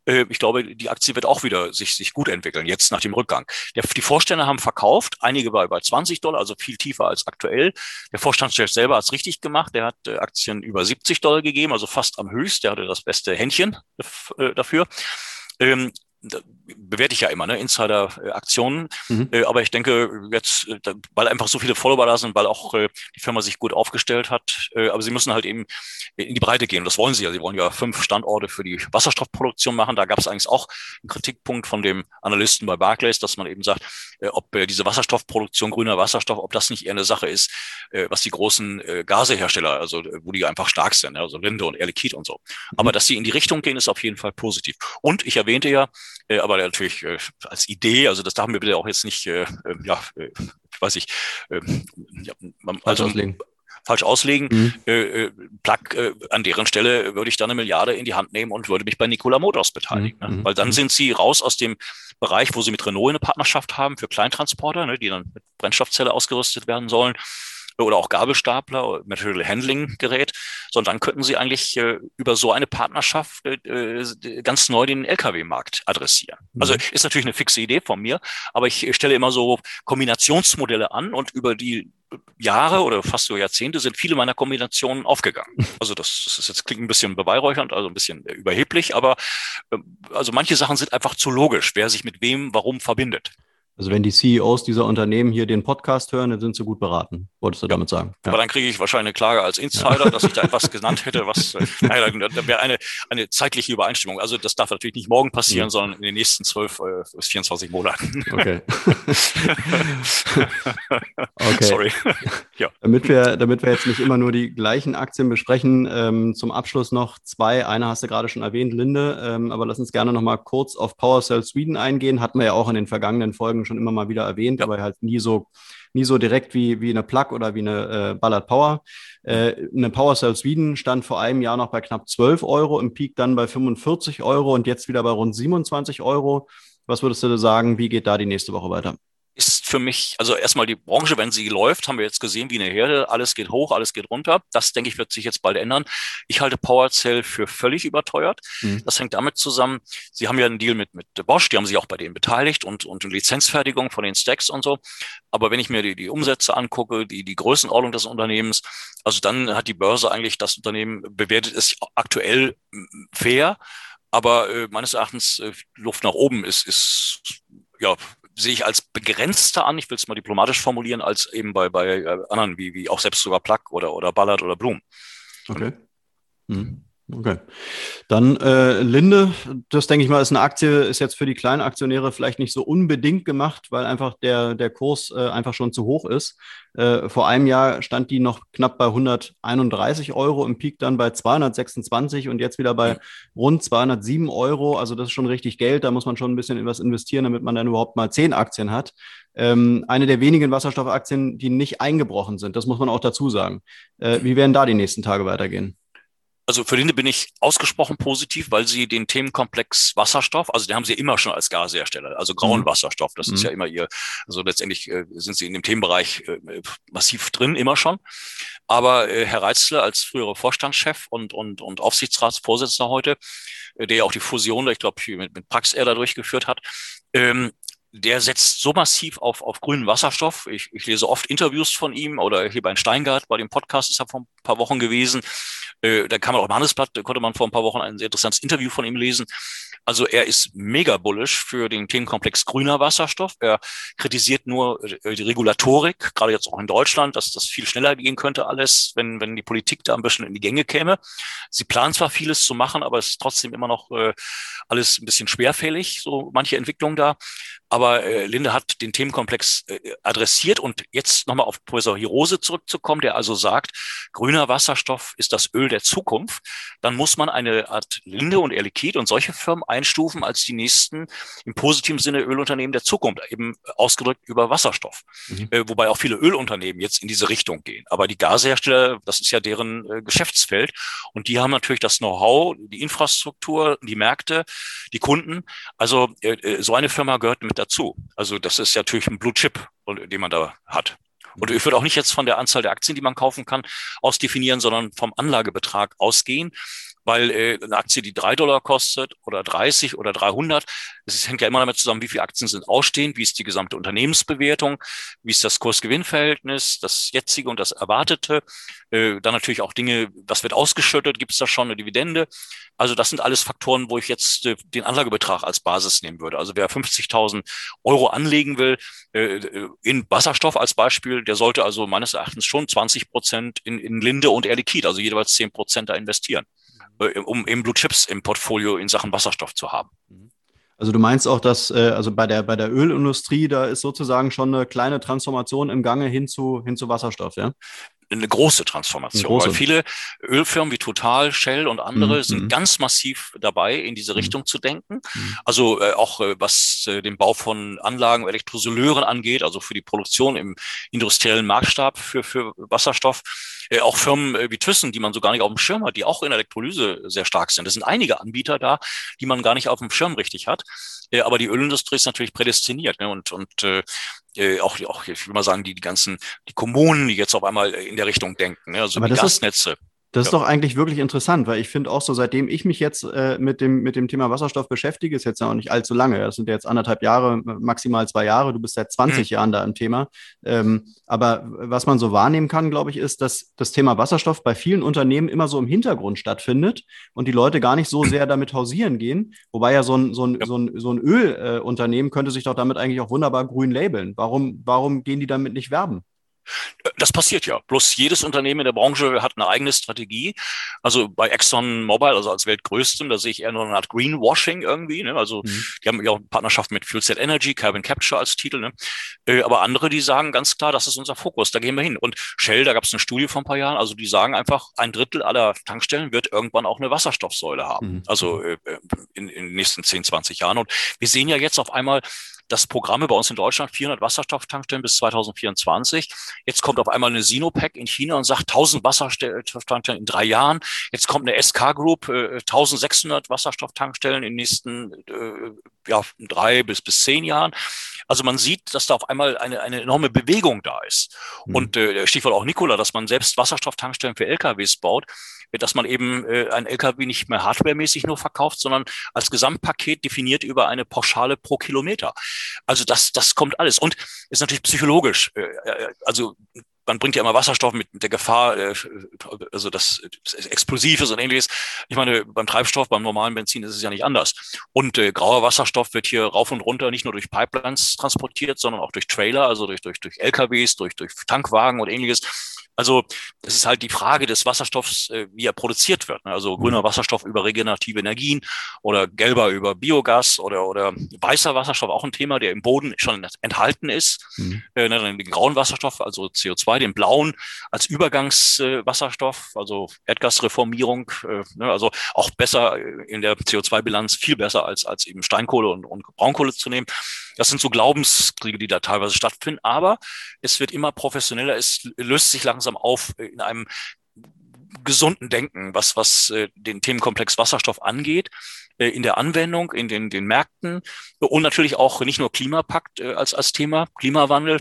Äh, ich glaube, die Aktie wird auch wieder sich, sich gut entwickeln, jetzt nach dem Rückgang. Der, die Vorstände haben verkauft, einige bei, bei 20 Dollar, also viel tiefer als aktuell. Der Vorstandschef selber hat es richtig gemacht. Der hat äh, Aktien über 70 Dollar gegeben, also fast am höchst. Der hatte das beste Händchen äh, dafür. Ähm, bewerte ich ja immer, ne, Insider-Aktionen. Mhm. Äh, aber ich denke jetzt, äh, weil einfach so viele Follower da sind, weil auch äh, die Firma sich gut aufgestellt hat, äh, aber sie müssen halt eben in die Breite gehen. Und das wollen sie ja. Sie wollen ja fünf Standorte für die Wasserstoffproduktion machen. Da gab es eigentlich auch einen Kritikpunkt von dem Analysten bei Barclays, dass man eben sagt, äh, ob äh, diese Wasserstoffproduktion, grüner Wasserstoff, ob das nicht eher eine Sache ist, was die großen Gasehersteller, also wo die einfach stark sind, also Linde und Air Liquide und so. Mhm. Aber dass sie in die Richtung gehen, ist auf jeden Fall positiv. Und ich erwähnte ja, äh, aber natürlich äh, als Idee, also das darf wir bitte auch jetzt nicht, äh, äh ja, weiß ich, äh, ja, also, auslegen falsch auslegen. Mhm. Plug, an deren Stelle würde ich dann eine Milliarde in die Hand nehmen und würde mich bei Nikola Motors beteiligen. Mhm. Ne? Mhm. Weil dann mhm. sind sie raus aus dem Bereich, wo sie mit Renault eine Partnerschaft haben für Kleintransporter, ne, die dann mit Brennstoffzelle ausgerüstet werden sollen oder auch Gabelstapler, Material Handling Gerät, sondern dann könnten Sie eigentlich äh, über so eine Partnerschaft äh, ganz neu den Lkw-Markt adressieren. Mhm. Also ist natürlich eine fixe Idee von mir, aber ich stelle immer so Kombinationsmodelle an und über die Jahre oder fast so Jahrzehnte sind viele meiner Kombinationen aufgegangen. Also das, das ist jetzt klingt ein bisschen beweihräuchernd, also ein bisschen überheblich, aber äh, also manche Sachen sind einfach zu logisch, wer sich mit wem warum verbindet. Also wenn die CEOs dieser Unternehmen hier den Podcast hören, dann sind sie gut beraten, wolltest du damit sagen. Ja. Aber dann kriege ich wahrscheinlich eine Klage als Insider, ja. dass ich da etwas genannt hätte, was äh, da wäre eine, eine zeitliche Übereinstimmung. Also das darf natürlich nicht morgen passieren, ja. sondern in den nächsten zwölf äh, bis 24 Monaten. Okay. okay. Sorry. ja. Damit wir, damit wir jetzt nicht immer nur die gleichen Aktien besprechen, ähm, zum Abschluss noch zwei. Eine hast du gerade schon erwähnt, Linde, ähm, aber lass uns gerne noch mal kurz auf PowerCell Sweden eingehen. Hatten wir ja auch in den vergangenen Folgen Folgen schon immer mal wieder erwähnt, aber halt nie so, nie so direkt wie, wie eine Plug oder wie eine äh, Ballard Power. Äh, eine Power Cell Sweden stand vor einem Jahr noch bei knapp 12 Euro, im Peak dann bei 45 Euro und jetzt wieder bei rund 27 Euro. Was würdest du sagen, wie geht da die nächste Woche weiter? Ist für mich, also erstmal die Branche, wenn sie läuft, haben wir jetzt gesehen, wie eine Herde, alles geht hoch, alles geht runter. Das, denke ich, wird sich jetzt bald ändern. Ich halte PowerCell für völlig überteuert. Mhm. Das hängt damit zusammen, sie haben ja einen Deal mit, mit Bosch, die haben sich auch bei denen beteiligt und, und Lizenzfertigung von den Stacks und so. Aber wenn ich mir die, die Umsätze angucke, die, die Größenordnung des Unternehmens, also dann hat die Börse eigentlich das Unternehmen bewertet ist aktuell fair. Aber äh, meines Erachtens äh, Luft nach oben ist, ist ja sehe ich als begrenzter an, ich will es mal diplomatisch formulieren, als eben bei, bei äh, anderen, wie, wie auch selbst sogar Plug oder, oder Ballard oder Blum. Okay. Mhm. Okay. Dann äh, Linde, das denke ich mal, ist eine Aktie, ist jetzt für die kleinen Aktionäre vielleicht nicht so unbedingt gemacht, weil einfach der, der Kurs äh, einfach schon zu hoch ist. Äh, vor einem Jahr stand die noch knapp bei 131 Euro, im Peak dann bei 226 und jetzt wieder bei rund 207 Euro. Also das ist schon richtig Geld, da muss man schon ein bisschen in was investieren, damit man dann überhaupt mal zehn Aktien hat. Ähm, eine der wenigen Wasserstoffaktien, die nicht eingebrochen sind, das muss man auch dazu sagen. Äh, wie werden da die nächsten Tage weitergehen? Also für Linde bin ich ausgesprochen positiv, weil sie den Themenkomplex Wasserstoff, also den haben sie immer schon als Gashersteller, also grauen mhm. Wasserstoff, das mhm. ist ja immer ihr, also letztendlich äh, sind sie in dem Themenbereich äh, massiv drin, immer schon. Aber äh, Herr Reitzle als früherer Vorstandschef und, und, und Aufsichtsratsvorsitzender heute, äh, der ja auch die Fusion, ich glaube, mit, mit Praxair da durchgeführt hat, ähm, der setzt so massiv auf, auf grünen Wasserstoff. Ich, ich lese oft Interviews von ihm oder hier bei Steingart, bei dem Podcast ist er vor ein paar Wochen gewesen. Äh, da kann man auch im Handelsblatt, da konnte man vor ein paar Wochen ein sehr interessantes Interview von ihm lesen. Also er ist mega bullish für den Themenkomplex grüner Wasserstoff. Er kritisiert nur äh, die Regulatorik, gerade jetzt auch in Deutschland, dass das viel schneller gehen könnte alles, wenn, wenn die Politik da ein bisschen in die Gänge käme. Sie planen zwar vieles zu machen, aber es ist trotzdem immer noch äh, alles ein bisschen schwerfällig, so manche Entwicklungen da. Aber äh, Linde hat den Themenkomplex adressiert und jetzt nochmal auf Professor Hirose zurückzukommen, der also sagt, grüner Wasserstoff ist das Öl der Zukunft. Dann muss man eine Art Linde und Air Liquide und solche Firmen einstufen als die nächsten im positiven Sinne Ölunternehmen der Zukunft, eben ausgedrückt über Wasserstoff. Mhm. Äh, wobei auch viele Ölunternehmen jetzt in diese Richtung gehen. Aber die Gashersteller, das ist ja deren äh, Geschäftsfeld und die haben natürlich das Know-how, die Infrastruktur, die Märkte, die Kunden. Also äh, äh so eine Firma gehört mit dazu. Also das ist ja natürlich ein Blue Chip, den man da hat. Und ich würde auch nicht jetzt von der Anzahl der Aktien, die man kaufen kann, ausdefinieren, sondern vom Anlagebetrag ausgehen weil äh, eine Aktie, die drei Dollar kostet oder 30 oder 300, es hängt ja immer damit zusammen, wie viele Aktien sind ausstehend, wie ist die gesamte Unternehmensbewertung, wie ist das Kurs-Gewinn-Verhältnis, das jetzige und das erwartete. Äh, dann natürlich auch Dinge, was wird ausgeschüttet, gibt es da schon eine Dividende. Also das sind alles Faktoren, wo ich jetzt äh, den Anlagebetrag als Basis nehmen würde. Also wer 50.000 Euro anlegen will äh, in Wasserstoff als Beispiel, der sollte also meines Erachtens schon 20 Prozent in, in Linde und Air Liquid, also jeweils 10 Prozent da investieren. Äh, um eben Blue Chips im Portfolio in Sachen Wasserstoff zu haben. Also du meinst auch, dass äh, also bei der, bei der Ölindustrie, da ist sozusagen schon eine kleine Transformation im Gange hin zu, hin zu Wasserstoff, ja? eine große Transformation, eine große. weil viele Ölfirmen wie Total, Shell und andere mhm. sind mhm. ganz massiv dabei, in diese mhm. Richtung zu denken. Mhm. Also äh, auch äh, was äh, den Bau von Anlagen, Elektrosoleuren angeht, also für die Produktion im industriellen Marktstab für, für Wasserstoff. Äh, auch Firmen äh, wie Thyssen, die man so gar nicht auf dem Schirm hat, die auch in Elektrolyse sehr stark sind. Es sind einige Anbieter da, die man gar nicht auf dem Schirm richtig hat. Äh, aber die Ölindustrie ist natürlich prädestiniert ne? und, und äh, äh, auch, auch, ich will mal sagen, die, die ganzen, die Kommunen, die jetzt auf einmal in der Richtung denken, ne? also Aber die Gasnetze. Ist, das ist doch eigentlich wirklich interessant, weil ich finde auch so, seitdem ich mich jetzt äh, mit, dem, mit dem Thema Wasserstoff beschäftige, ist jetzt ja auch nicht allzu lange, das sind jetzt anderthalb Jahre, maximal zwei Jahre, du bist seit 20 mhm. Jahren da im Thema. Ähm, aber was man so wahrnehmen kann, glaube ich, ist, dass das Thema Wasserstoff bei vielen Unternehmen immer so im Hintergrund stattfindet und die Leute gar nicht so sehr damit hausieren gehen. Wobei ja so ein, so ein, ja. so ein, so ein Ölunternehmen äh, könnte sich doch damit eigentlich auch wunderbar grün labeln. Warum, warum gehen die damit nicht werben? Das passiert ja. Bloß jedes Unternehmen in der Branche hat eine eigene Strategie. Also bei Exxon Mobil, also als weltgrößtem, da sehe ich eher nur eine Art Greenwashing irgendwie. Ne? Also mhm. die haben ja auch eine Partnerschaft mit Fuel Cell Energy, Carbon Capture als Titel. Ne? Äh, aber andere, die sagen ganz klar, das ist unser Fokus, da gehen wir hin. Und Shell, da gab es eine Studie vor ein paar Jahren, also die sagen einfach, ein Drittel aller Tankstellen wird irgendwann auch eine Wasserstoffsäule haben. Mhm. Also äh, in, in den nächsten 10, 20 Jahren. Und wir sehen ja jetzt auf einmal, das Programm bei uns in Deutschland 400 Wasserstofftankstellen bis 2024. Jetzt kommt auf einmal eine Sinopec in China und sagt 1000 Wasserstofftankstellen in drei Jahren. Jetzt kommt eine SK Group, äh, 1600 Wasserstofftankstellen in den nächsten äh, ja, drei bis, bis zehn Jahren. Also man sieht, dass da auf einmal eine, eine enorme Bewegung da ist. Mhm. Und äh, Stichwort auch Nikola, dass man selbst Wasserstofftankstellen für LKWs baut, dass man eben äh, ein LKW nicht mehr hardwaremäßig nur verkauft, sondern als Gesamtpaket definiert über eine Pauschale pro Kilometer. Also das, das kommt alles. Und ist natürlich psychologisch. Äh, äh also man bringt ja immer Wasserstoff mit, der Gefahr, äh, also das, das explosiv ist und ähnliches. Ich meine, beim Treibstoff, beim normalen Benzin ist es ja nicht anders. Und äh, grauer Wasserstoff wird hier rauf und runter nicht nur durch Pipelines transportiert, sondern auch durch Trailer, also durch, durch, durch LKWs, durch, durch Tankwagen und ähnliches. Also es ist halt die Frage des Wasserstoffs, äh, wie er produziert wird. Ne? Also grüner mhm. Wasserstoff über regenerative Energien oder gelber über Biogas oder, oder weißer Wasserstoff, auch ein Thema, der im Boden schon enthalten ist. Mhm. Äh, ne, den grauen Wasserstoff, also CO2, den blauen als Übergangswasserstoff, also Erdgasreformierung, äh, ne? also auch besser in der CO2-Bilanz, viel besser als, als eben Steinkohle und, und Braunkohle zu nehmen. Das sind so Glaubenskriege, die da teilweise stattfinden, aber es wird immer professioneller, es löst sich langsam auf in einem gesunden Denken, was, was äh, den Themenkomplex Wasserstoff angeht, äh, in der Anwendung, in den, den Märkten und natürlich auch nicht nur Klimapakt äh, als, als Thema, Klimawandel,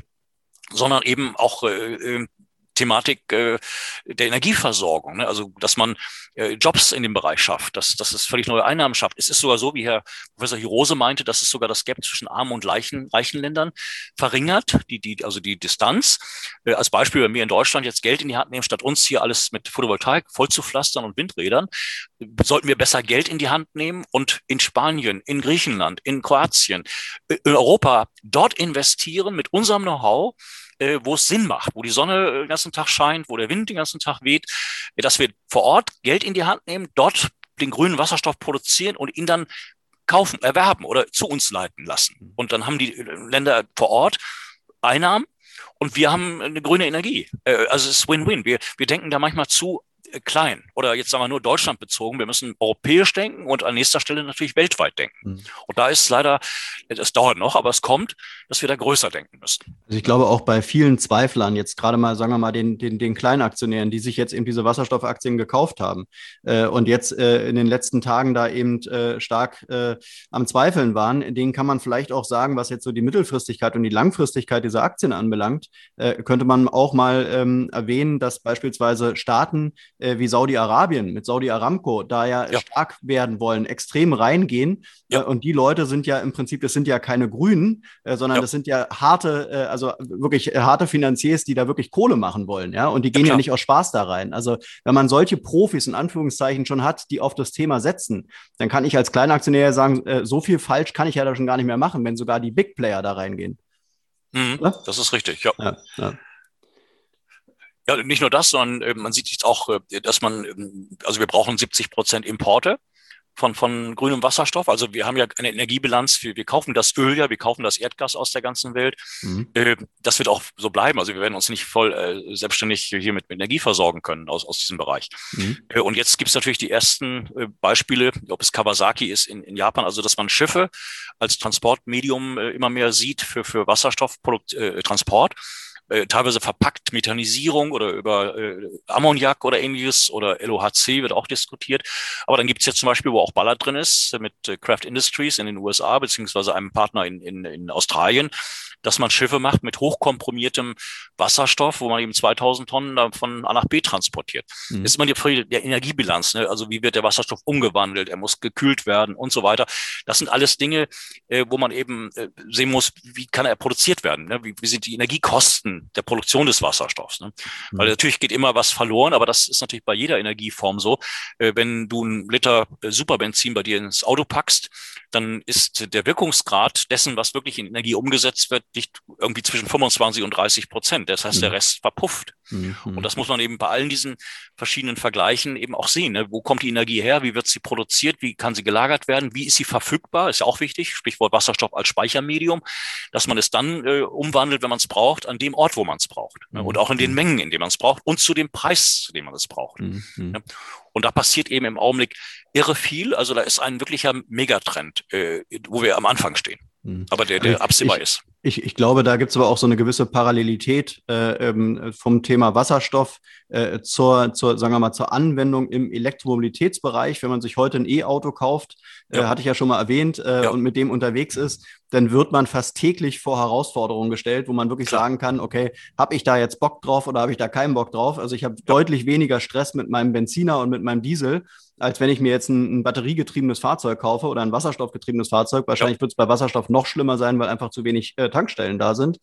sondern eben auch äh, äh Thematik äh, der Energieversorgung, ne? also dass man äh, Jobs in dem Bereich schafft, dass, dass es völlig neue Einnahmen schafft. Es ist sogar so, wie Herr Professor Hirose meinte, dass es sogar das Gap zwischen armen und reichen, reichen Ländern verringert, die, die, also die Distanz. Äh, als Beispiel, wenn wir in Deutschland jetzt Geld in die Hand nehmen, statt uns hier alles mit Photovoltaik voll zu pflastern und Windrädern, sollten wir besser Geld in die Hand nehmen und in Spanien, in Griechenland, in Kroatien, äh, in Europa dort investieren mit unserem Know-how, äh, wo es Sinn macht, wo die Sonne äh, den ganzen Tag scheint, wo der Wind den ganzen Tag weht, dass wir vor Ort Geld in die Hand nehmen, dort den grünen Wasserstoff produzieren und ihn dann kaufen, erwerben oder zu uns leiten lassen. Mhm. Und dann haben die äh, Länder vor Ort Einnahmen und wir haben eine grüne Energie. Also es ist Win-Win. Wir, wir denken da manchmal zu äh, klein oder jetzt sagen wir nur Deutschland bezogen. Wir müssen europäisch denken und an nächster Stelle natürlich weltweit denken. Mhm. Und da ist leider, es dauert noch, aber es kommt, dass wir da größer denken müssen. Also ich glaube auch bei vielen Zweiflern, jetzt gerade mal, sagen wir mal, den, den, den Kleinaktionären, die sich jetzt eben diese Wasserstoffaktien gekauft haben äh, und jetzt äh, in den letzten Tagen da eben äh, stark äh, am Zweifeln waren, denen kann man vielleicht auch sagen, was jetzt so die Mittelfristigkeit und die Langfristigkeit dieser Aktien anbelangt, äh, könnte man auch mal ähm, erwähnen, dass beispielsweise Staaten äh, wie Saudi-Arabien mit Saudi Aramco da ja, ja, stark werden wollen, extrem reingehen. Ja. Äh, und die Leute sind ja im Prinzip, das sind ja keine Grünen, äh, sondern ja. das sind ja harte, äh, also wirklich äh, harte Finanziers, die da wirklich Kohle machen wollen. Ja, und die gehen ja, nicht aus Spaß da rein. Also wenn man solche Profis in Anführungszeichen schon hat, die auf das Thema setzen, dann kann ich als Kleinaktionär sagen, äh, so viel falsch kann ich ja da schon gar nicht mehr machen, wenn sogar die Big Player da reingehen. Mhm, das ist richtig, ja. ja. Ja, nicht nur das, sondern äh, man sieht jetzt auch, äh, dass man, äh, also wir brauchen 70 Prozent Importe von, von grünem Wasserstoff. Also wir haben ja eine Energiebilanz, wir, wir kaufen das Öl ja, wir kaufen das Erdgas aus der ganzen Welt. Mhm. Äh, das wird auch so bleiben. Also wir werden uns nicht voll äh, selbstständig hier mit, mit Energie versorgen können aus, aus diesem Bereich. Mhm. Und jetzt gibt es natürlich die ersten äh, Beispiele, ob es Kawasaki ist in, in Japan, also dass man Schiffe als Transportmedium äh, immer mehr sieht für, für Wasserstofftransport. Äh, äh, teilweise verpackt, Methanisierung oder über äh, Ammoniak oder ähnliches oder LOHC wird auch diskutiert. Aber dann gibt es jetzt zum Beispiel, wo auch Baller drin ist, mit äh, Craft Industries in den USA, beziehungsweise einem Partner in, in, in Australien, dass man Schiffe macht mit hochkomprimiertem Wasserstoff, wo man eben 2000 Tonnen von A nach B transportiert. Mhm. Das ist immer die Frage der Energiebilanz. Ne? Also wie wird der Wasserstoff umgewandelt? Er muss gekühlt werden und so weiter. Das sind alles Dinge, äh, wo man eben äh, sehen muss, wie kann er produziert werden? Ne? Wie, wie sind die Energiekosten der Produktion des Wasserstoffs? Ne? Mhm. Weil natürlich geht immer was verloren, aber das ist natürlich bei jeder Energieform so. Äh, wenn du einen Liter äh, Superbenzin bei dir ins Auto packst, dann ist der Wirkungsgrad dessen, was wirklich in Energie umgesetzt wird, liegt irgendwie zwischen 25 und 30 Prozent. Das heißt, mhm. der Rest verpufft. Mhm. Und das muss man eben bei allen diesen verschiedenen Vergleichen eben auch sehen. Ne? Wo kommt die Energie her? Wie wird sie produziert? Wie kann sie gelagert werden? Wie ist sie verfügbar? Ist ja auch wichtig. Sprichwort Wasserstoff als Speichermedium, dass man es dann äh, umwandelt, wenn man es braucht, an dem Ort, wo man es braucht. Ne? Und auch in den mhm. Mengen, in denen man es braucht und zu dem Preis, zu dem man es braucht. Mhm. Ne? Und da passiert eben im Augenblick irre viel. Also da ist ein wirklicher Megatrend, äh, wo wir am Anfang stehen. Mhm. Aber der, der absehbar ich, ist. Ich, ich glaube, da gibt es aber auch so eine gewisse Parallelität äh, ähm, vom Thema Wasserstoff äh, zur, zur, sagen wir mal, zur Anwendung im Elektromobilitätsbereich. Wenn man sich heute ein E-Auto kauft, äh, ja. hatte ich ja schon mal erwähnt, äh, ja. und mit dem unterwegs ist, dann wird man fast täglich vor Herausforderungen gestellt, wo man wirklich Klar. sagen kann, okay, habe ich da jetzt Bock drauf oder habe ich da keinen Bock drauf? Also ich habe ja. deutlich weniger Stress mit meinem Benziner und mit meinem Diesel, als wenn ich mir jetzt ein, ein batteriegetriebenes Fahrzeug kaufe oder ein wasserstoffgetriebenes Fahrzeug. Wahrscheinlich ja. wird es bei Wasserstoff noch schlimmer sein, weil einfach zu wenig äh, Tankstellen da sind.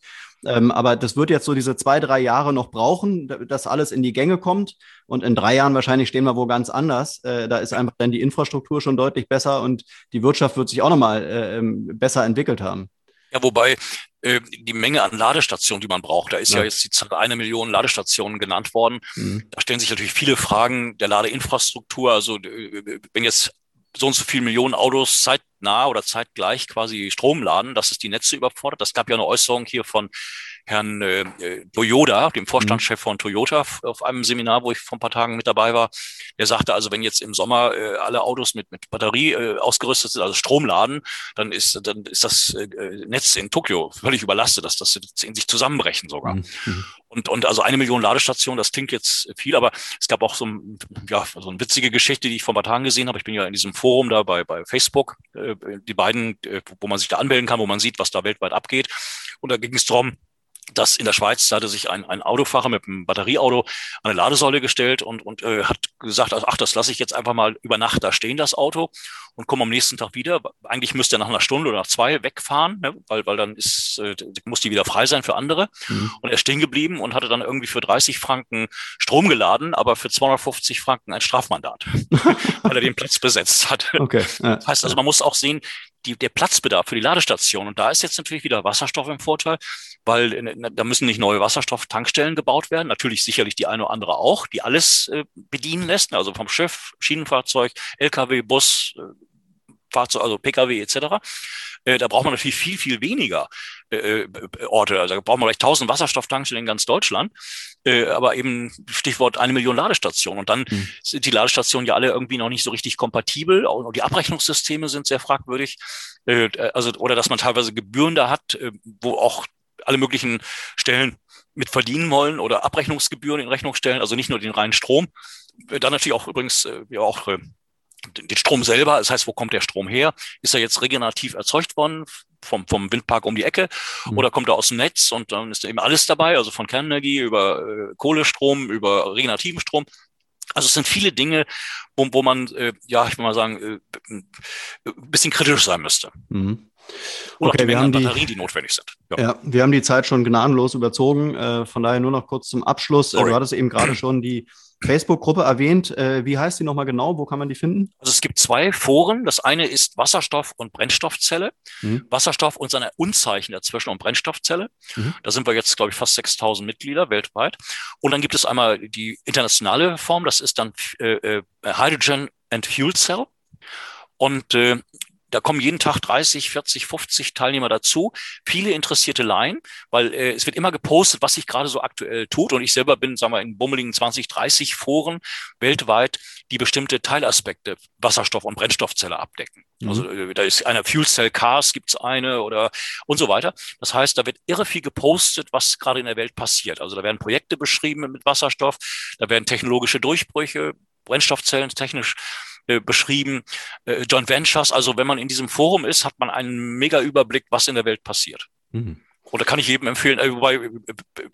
Ähm, aber das wird jetzt so diese zwei, drei Jahre noch brauchen, dass alles in die Gänge kommt. Und in drei Jahren wahrscheinlich stehen wir wo ganz anders. Äh, da ist einfach dann die Infrastruktur schon deutlich besser und die Wirtschaft wird sich auch nochmal äh, ähm, besser entwickelt haben. Ja, wobei äh, die Menge an Ladestationen, die man braucht, da ist ja, ja jetzt die Zahl eine Million Ladestationen genannt worden. Mhm. Da stellen sich natürlich viele Fragen der Ladeinfrastruktur. Also äh, wenn jetzt so und so viele Millionen Autos zeitnah oder zeitgleich quasi Strom laden, dass es die Netze überfordert. Das gab ja eine Äußerung hier von Herrn äh, Toyoda, dem Vorstandschef von Toyota, auf einem Seminar, wo ich vor ein paar Tagen mit dabei war. Der sagte also, wenn jetzt im Sommer äh, alle Autos mit, mit Batterie äh, ausgerüstet sind, also Strom laden, dann ist, dann ist das äh, Netz in Tokio völlig überlastet, dass das in sich zusammenbrechen sogar. Mhm. mhm. Und, und also eine Million Ladestationen, das klingt jetzt viel, aber es gab auch so, ein, ja, so eine witzige Geschichte, die ich vor ein paar Tagen gesehen habe. Ich bin ja in diesem Forum da bei, bei Facebook, äh, die beiden, äh, wo man sich da anmelden kann, wo man sieht, was da weltweit abgeht. Und da ging es darum, dass in der Schweiz, da hatte sich ein, ein Autofahrer mit einem Batterieauto an eine Ladesäule gestellt und, und äh, hat gesagt, ach, das lasse ich jetzt einfach mal über Nacht da stehen, das Auto, und komme am nächsten Tag wieder. Eigentlich müsste er nach einer Stunde oder nach zwei wegfahren, ne, weil, weil dann ist, äh, muss die wieder frei sein für andere. Mhm. Und er ist stehen geblieben und hatte dann irgendwie für 30 Franken Strom geladen, aber für 250 Franken ein Strafmandat, weil er den Platz besetzt hat. Okay. Ja. Das heißt also, man muss auch sehen, die, der Platzbedarf für die Ladestation. Und da ist jetzt natürlich wieder Wasserstoff im Vorteil, weil äh, da müssen nicht neue Wasserstofftankstellen gebaut werden. Natürlich sicherlich die eine oder andere auch, die alles äh, bedienen lässt. Also vom Schiff, Schienenfahrzeug, LKW, Bus, äh, Fahrzeug, also Pkw etc. Äh, da braucht man natürlich viel, viel weniger Orte. Also da braucht man vielleicht 1000 Wasserstofftankstellen in ganz Deutschland. Aber eben Stichwort eine Million Ladestationen. Und dann mhm. sind die Ladestationen ja alle irgendwie noch nicht so richtig kompatibel. Und die Abrechnungssysteme sind sehr fragwürdig. Also, oder dass man teilweise Gebühren da hat, wo auch alle möglichen Stellen mit verdienen wollen oder Abrechnungsgebühren in Rechnung stellen, also nicht nur den reinen Strom. Dann natürlich auch übrigens ja auch den Strom selber, das heißt, wo kommt der Strom her? Ist er jetzt regenerativ erzeugt worden vom, vom Windpark um die Ecke mhm. oder kommt er aus dem Netz und dann ist eben alles dabei, also von Kernenergie über äh, Kohlestrom, über regenerativen Strom. Also es sind viele Dinge, wo, wo man, äh, ja, ich will mal sagen, äh, ein bisschen kritisch sein müsste. Mhm. Oder okay, wir haben die Batterien, die notwendig sind. Ja. ja. wir haben die Zeit schon gnadenlos überzogen. Äh, von daher nur noch kurz zum Abschluss. Äh, Sorry. Du hattest eben gerade schon die Facebook-Gruppe erwähnt. Äh, wie heißt die nochmal genau? Wo kann man die finden? Also es gibt zwei Foren. Das eine ist Wasserstoff und Brennstoffzelle. Mhm. Wasserstoff und seine Unzeichen dazwischen und Brennstoffzelle. Mhm. Da sind wir jetzt, glaube ich, fast 6000 Mitglieder weltweit. Und dann gibt es einmal die internationale Form. Das ist dann äh, äh Hydrogen and Fuel Cell. Und äh, da kommen jeden Tag 30, 40, 50 Teilnehmer dazu, viele interessierte Laien, weil äh, es wird immer gepostet, was sich gerade so aktuell tut. Und ich selber bin, sagen wir, in bummeligen 20, 30 Foren weltweit, die bestimmte Teilaspekte Wasserstoff- und Brennstoffzelle abdecken. Mhm. Also äh, da ist eine Fuel Cell Cars, gibt's eine oder und so weiter. Das heißt, da wird irre viel gepostet, was gerade in der Welt passiert. Also da werden Projekte beschrieben mit Wasserstoff, da werden technologische Durchbrüche, Brennstoffzellen technisch äh, beschrieben, äh, Joint Ventures. Also wenn man in diesem Forum ist, hat man einen mega Überblick, was in der Welt passiert. Mhm. Und da kann ich jedem empfehlen, äh, wobei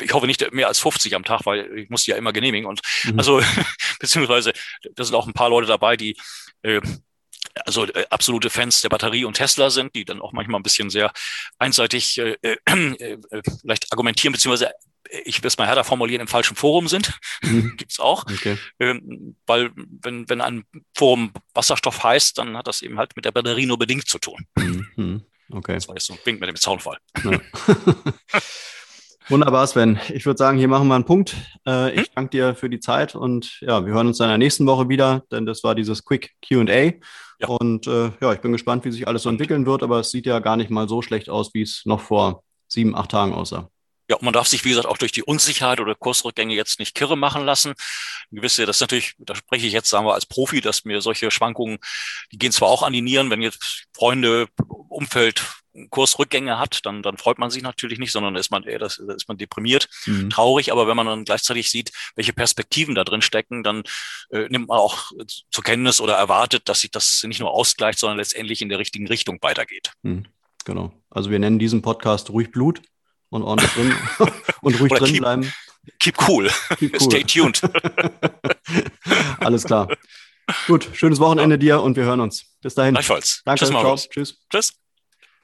ich hoffe nicht mehr als 50 am Tag, weil ich muss die ja immer genehmigen. Und mhm. also beziehungsweise da sind auch ein paar Leute dabei, die äh, also äh, absolute Fans der Batterie und Tesla sind, die dann auch manchmal ein bisschen sehr einseitig äh, äh, äh, vielleicht argumentieren, beziehungsweise ich will es mal härter formulieren, im falschen Forum sind. Mhm. Gibt es auch. Okay. Ähm, weil wenn, wenn ein Forum Wasserstoff heißt, dann hat das eben halt mit der Batterie nur bedingt zu tun. Mhm. Okay. Das war jetzt so ein Wink mit dem Zaunfall. Ja. Wunderbar, Sven. Ich würde sagen, hier machen wir einen Punkt. Äh, ich hm? danke dir für die Zeit und ja, wir hören uns dann in der nächsten Woche wieder, denn das war dieses Quick QA. Ja. Und äh, ja, ich bin gespannt, wie sich alles so entwickeln wird, aber es sieht ja gar nicht mal so schlecht aus, wie es noch vor sieben, acht Tagen aussah. Ja, man darf sich, wie gesagt, auch durch die Unsicherheit oder Kursrückgänge jetzt nicht kirre machen lassen. Ein gewisse, das ist natürlich, da spreche ich jetzt, sagen wir, als Profi, dass mir solche Schwankungen, die gehen zwar auch an die Nieren, wenn jetzt Freunde, Umfeld Kursrückgänge hat, dann, dann freut man sich natürlich nicht, sondern ist man eher, das, ist man deprimiert, mhm. traurig. Aber wenn man dann gleichzeitig sieht, welche Perspektiven da drin stecken, dann äh, nimmt man auch zur Kenntnis oder erwartet, dass sich das nicht nur ausgleicht, sondern letztendlich in der richtigen Richtung weitergeht. Mhm. Genau. Also wir nennen diesen Podcast ruhig Blut und ordentlich drin und ruhig drin keep, bleiben. Keep cool. Keep cool. Stay tuned. Alles klar. Gut, schönes Wochenende ja. dir und wir hören uns. Bis dahin. Gleichfalls. Danke. Tschüss. Ciao. Tschüss. Tschüss.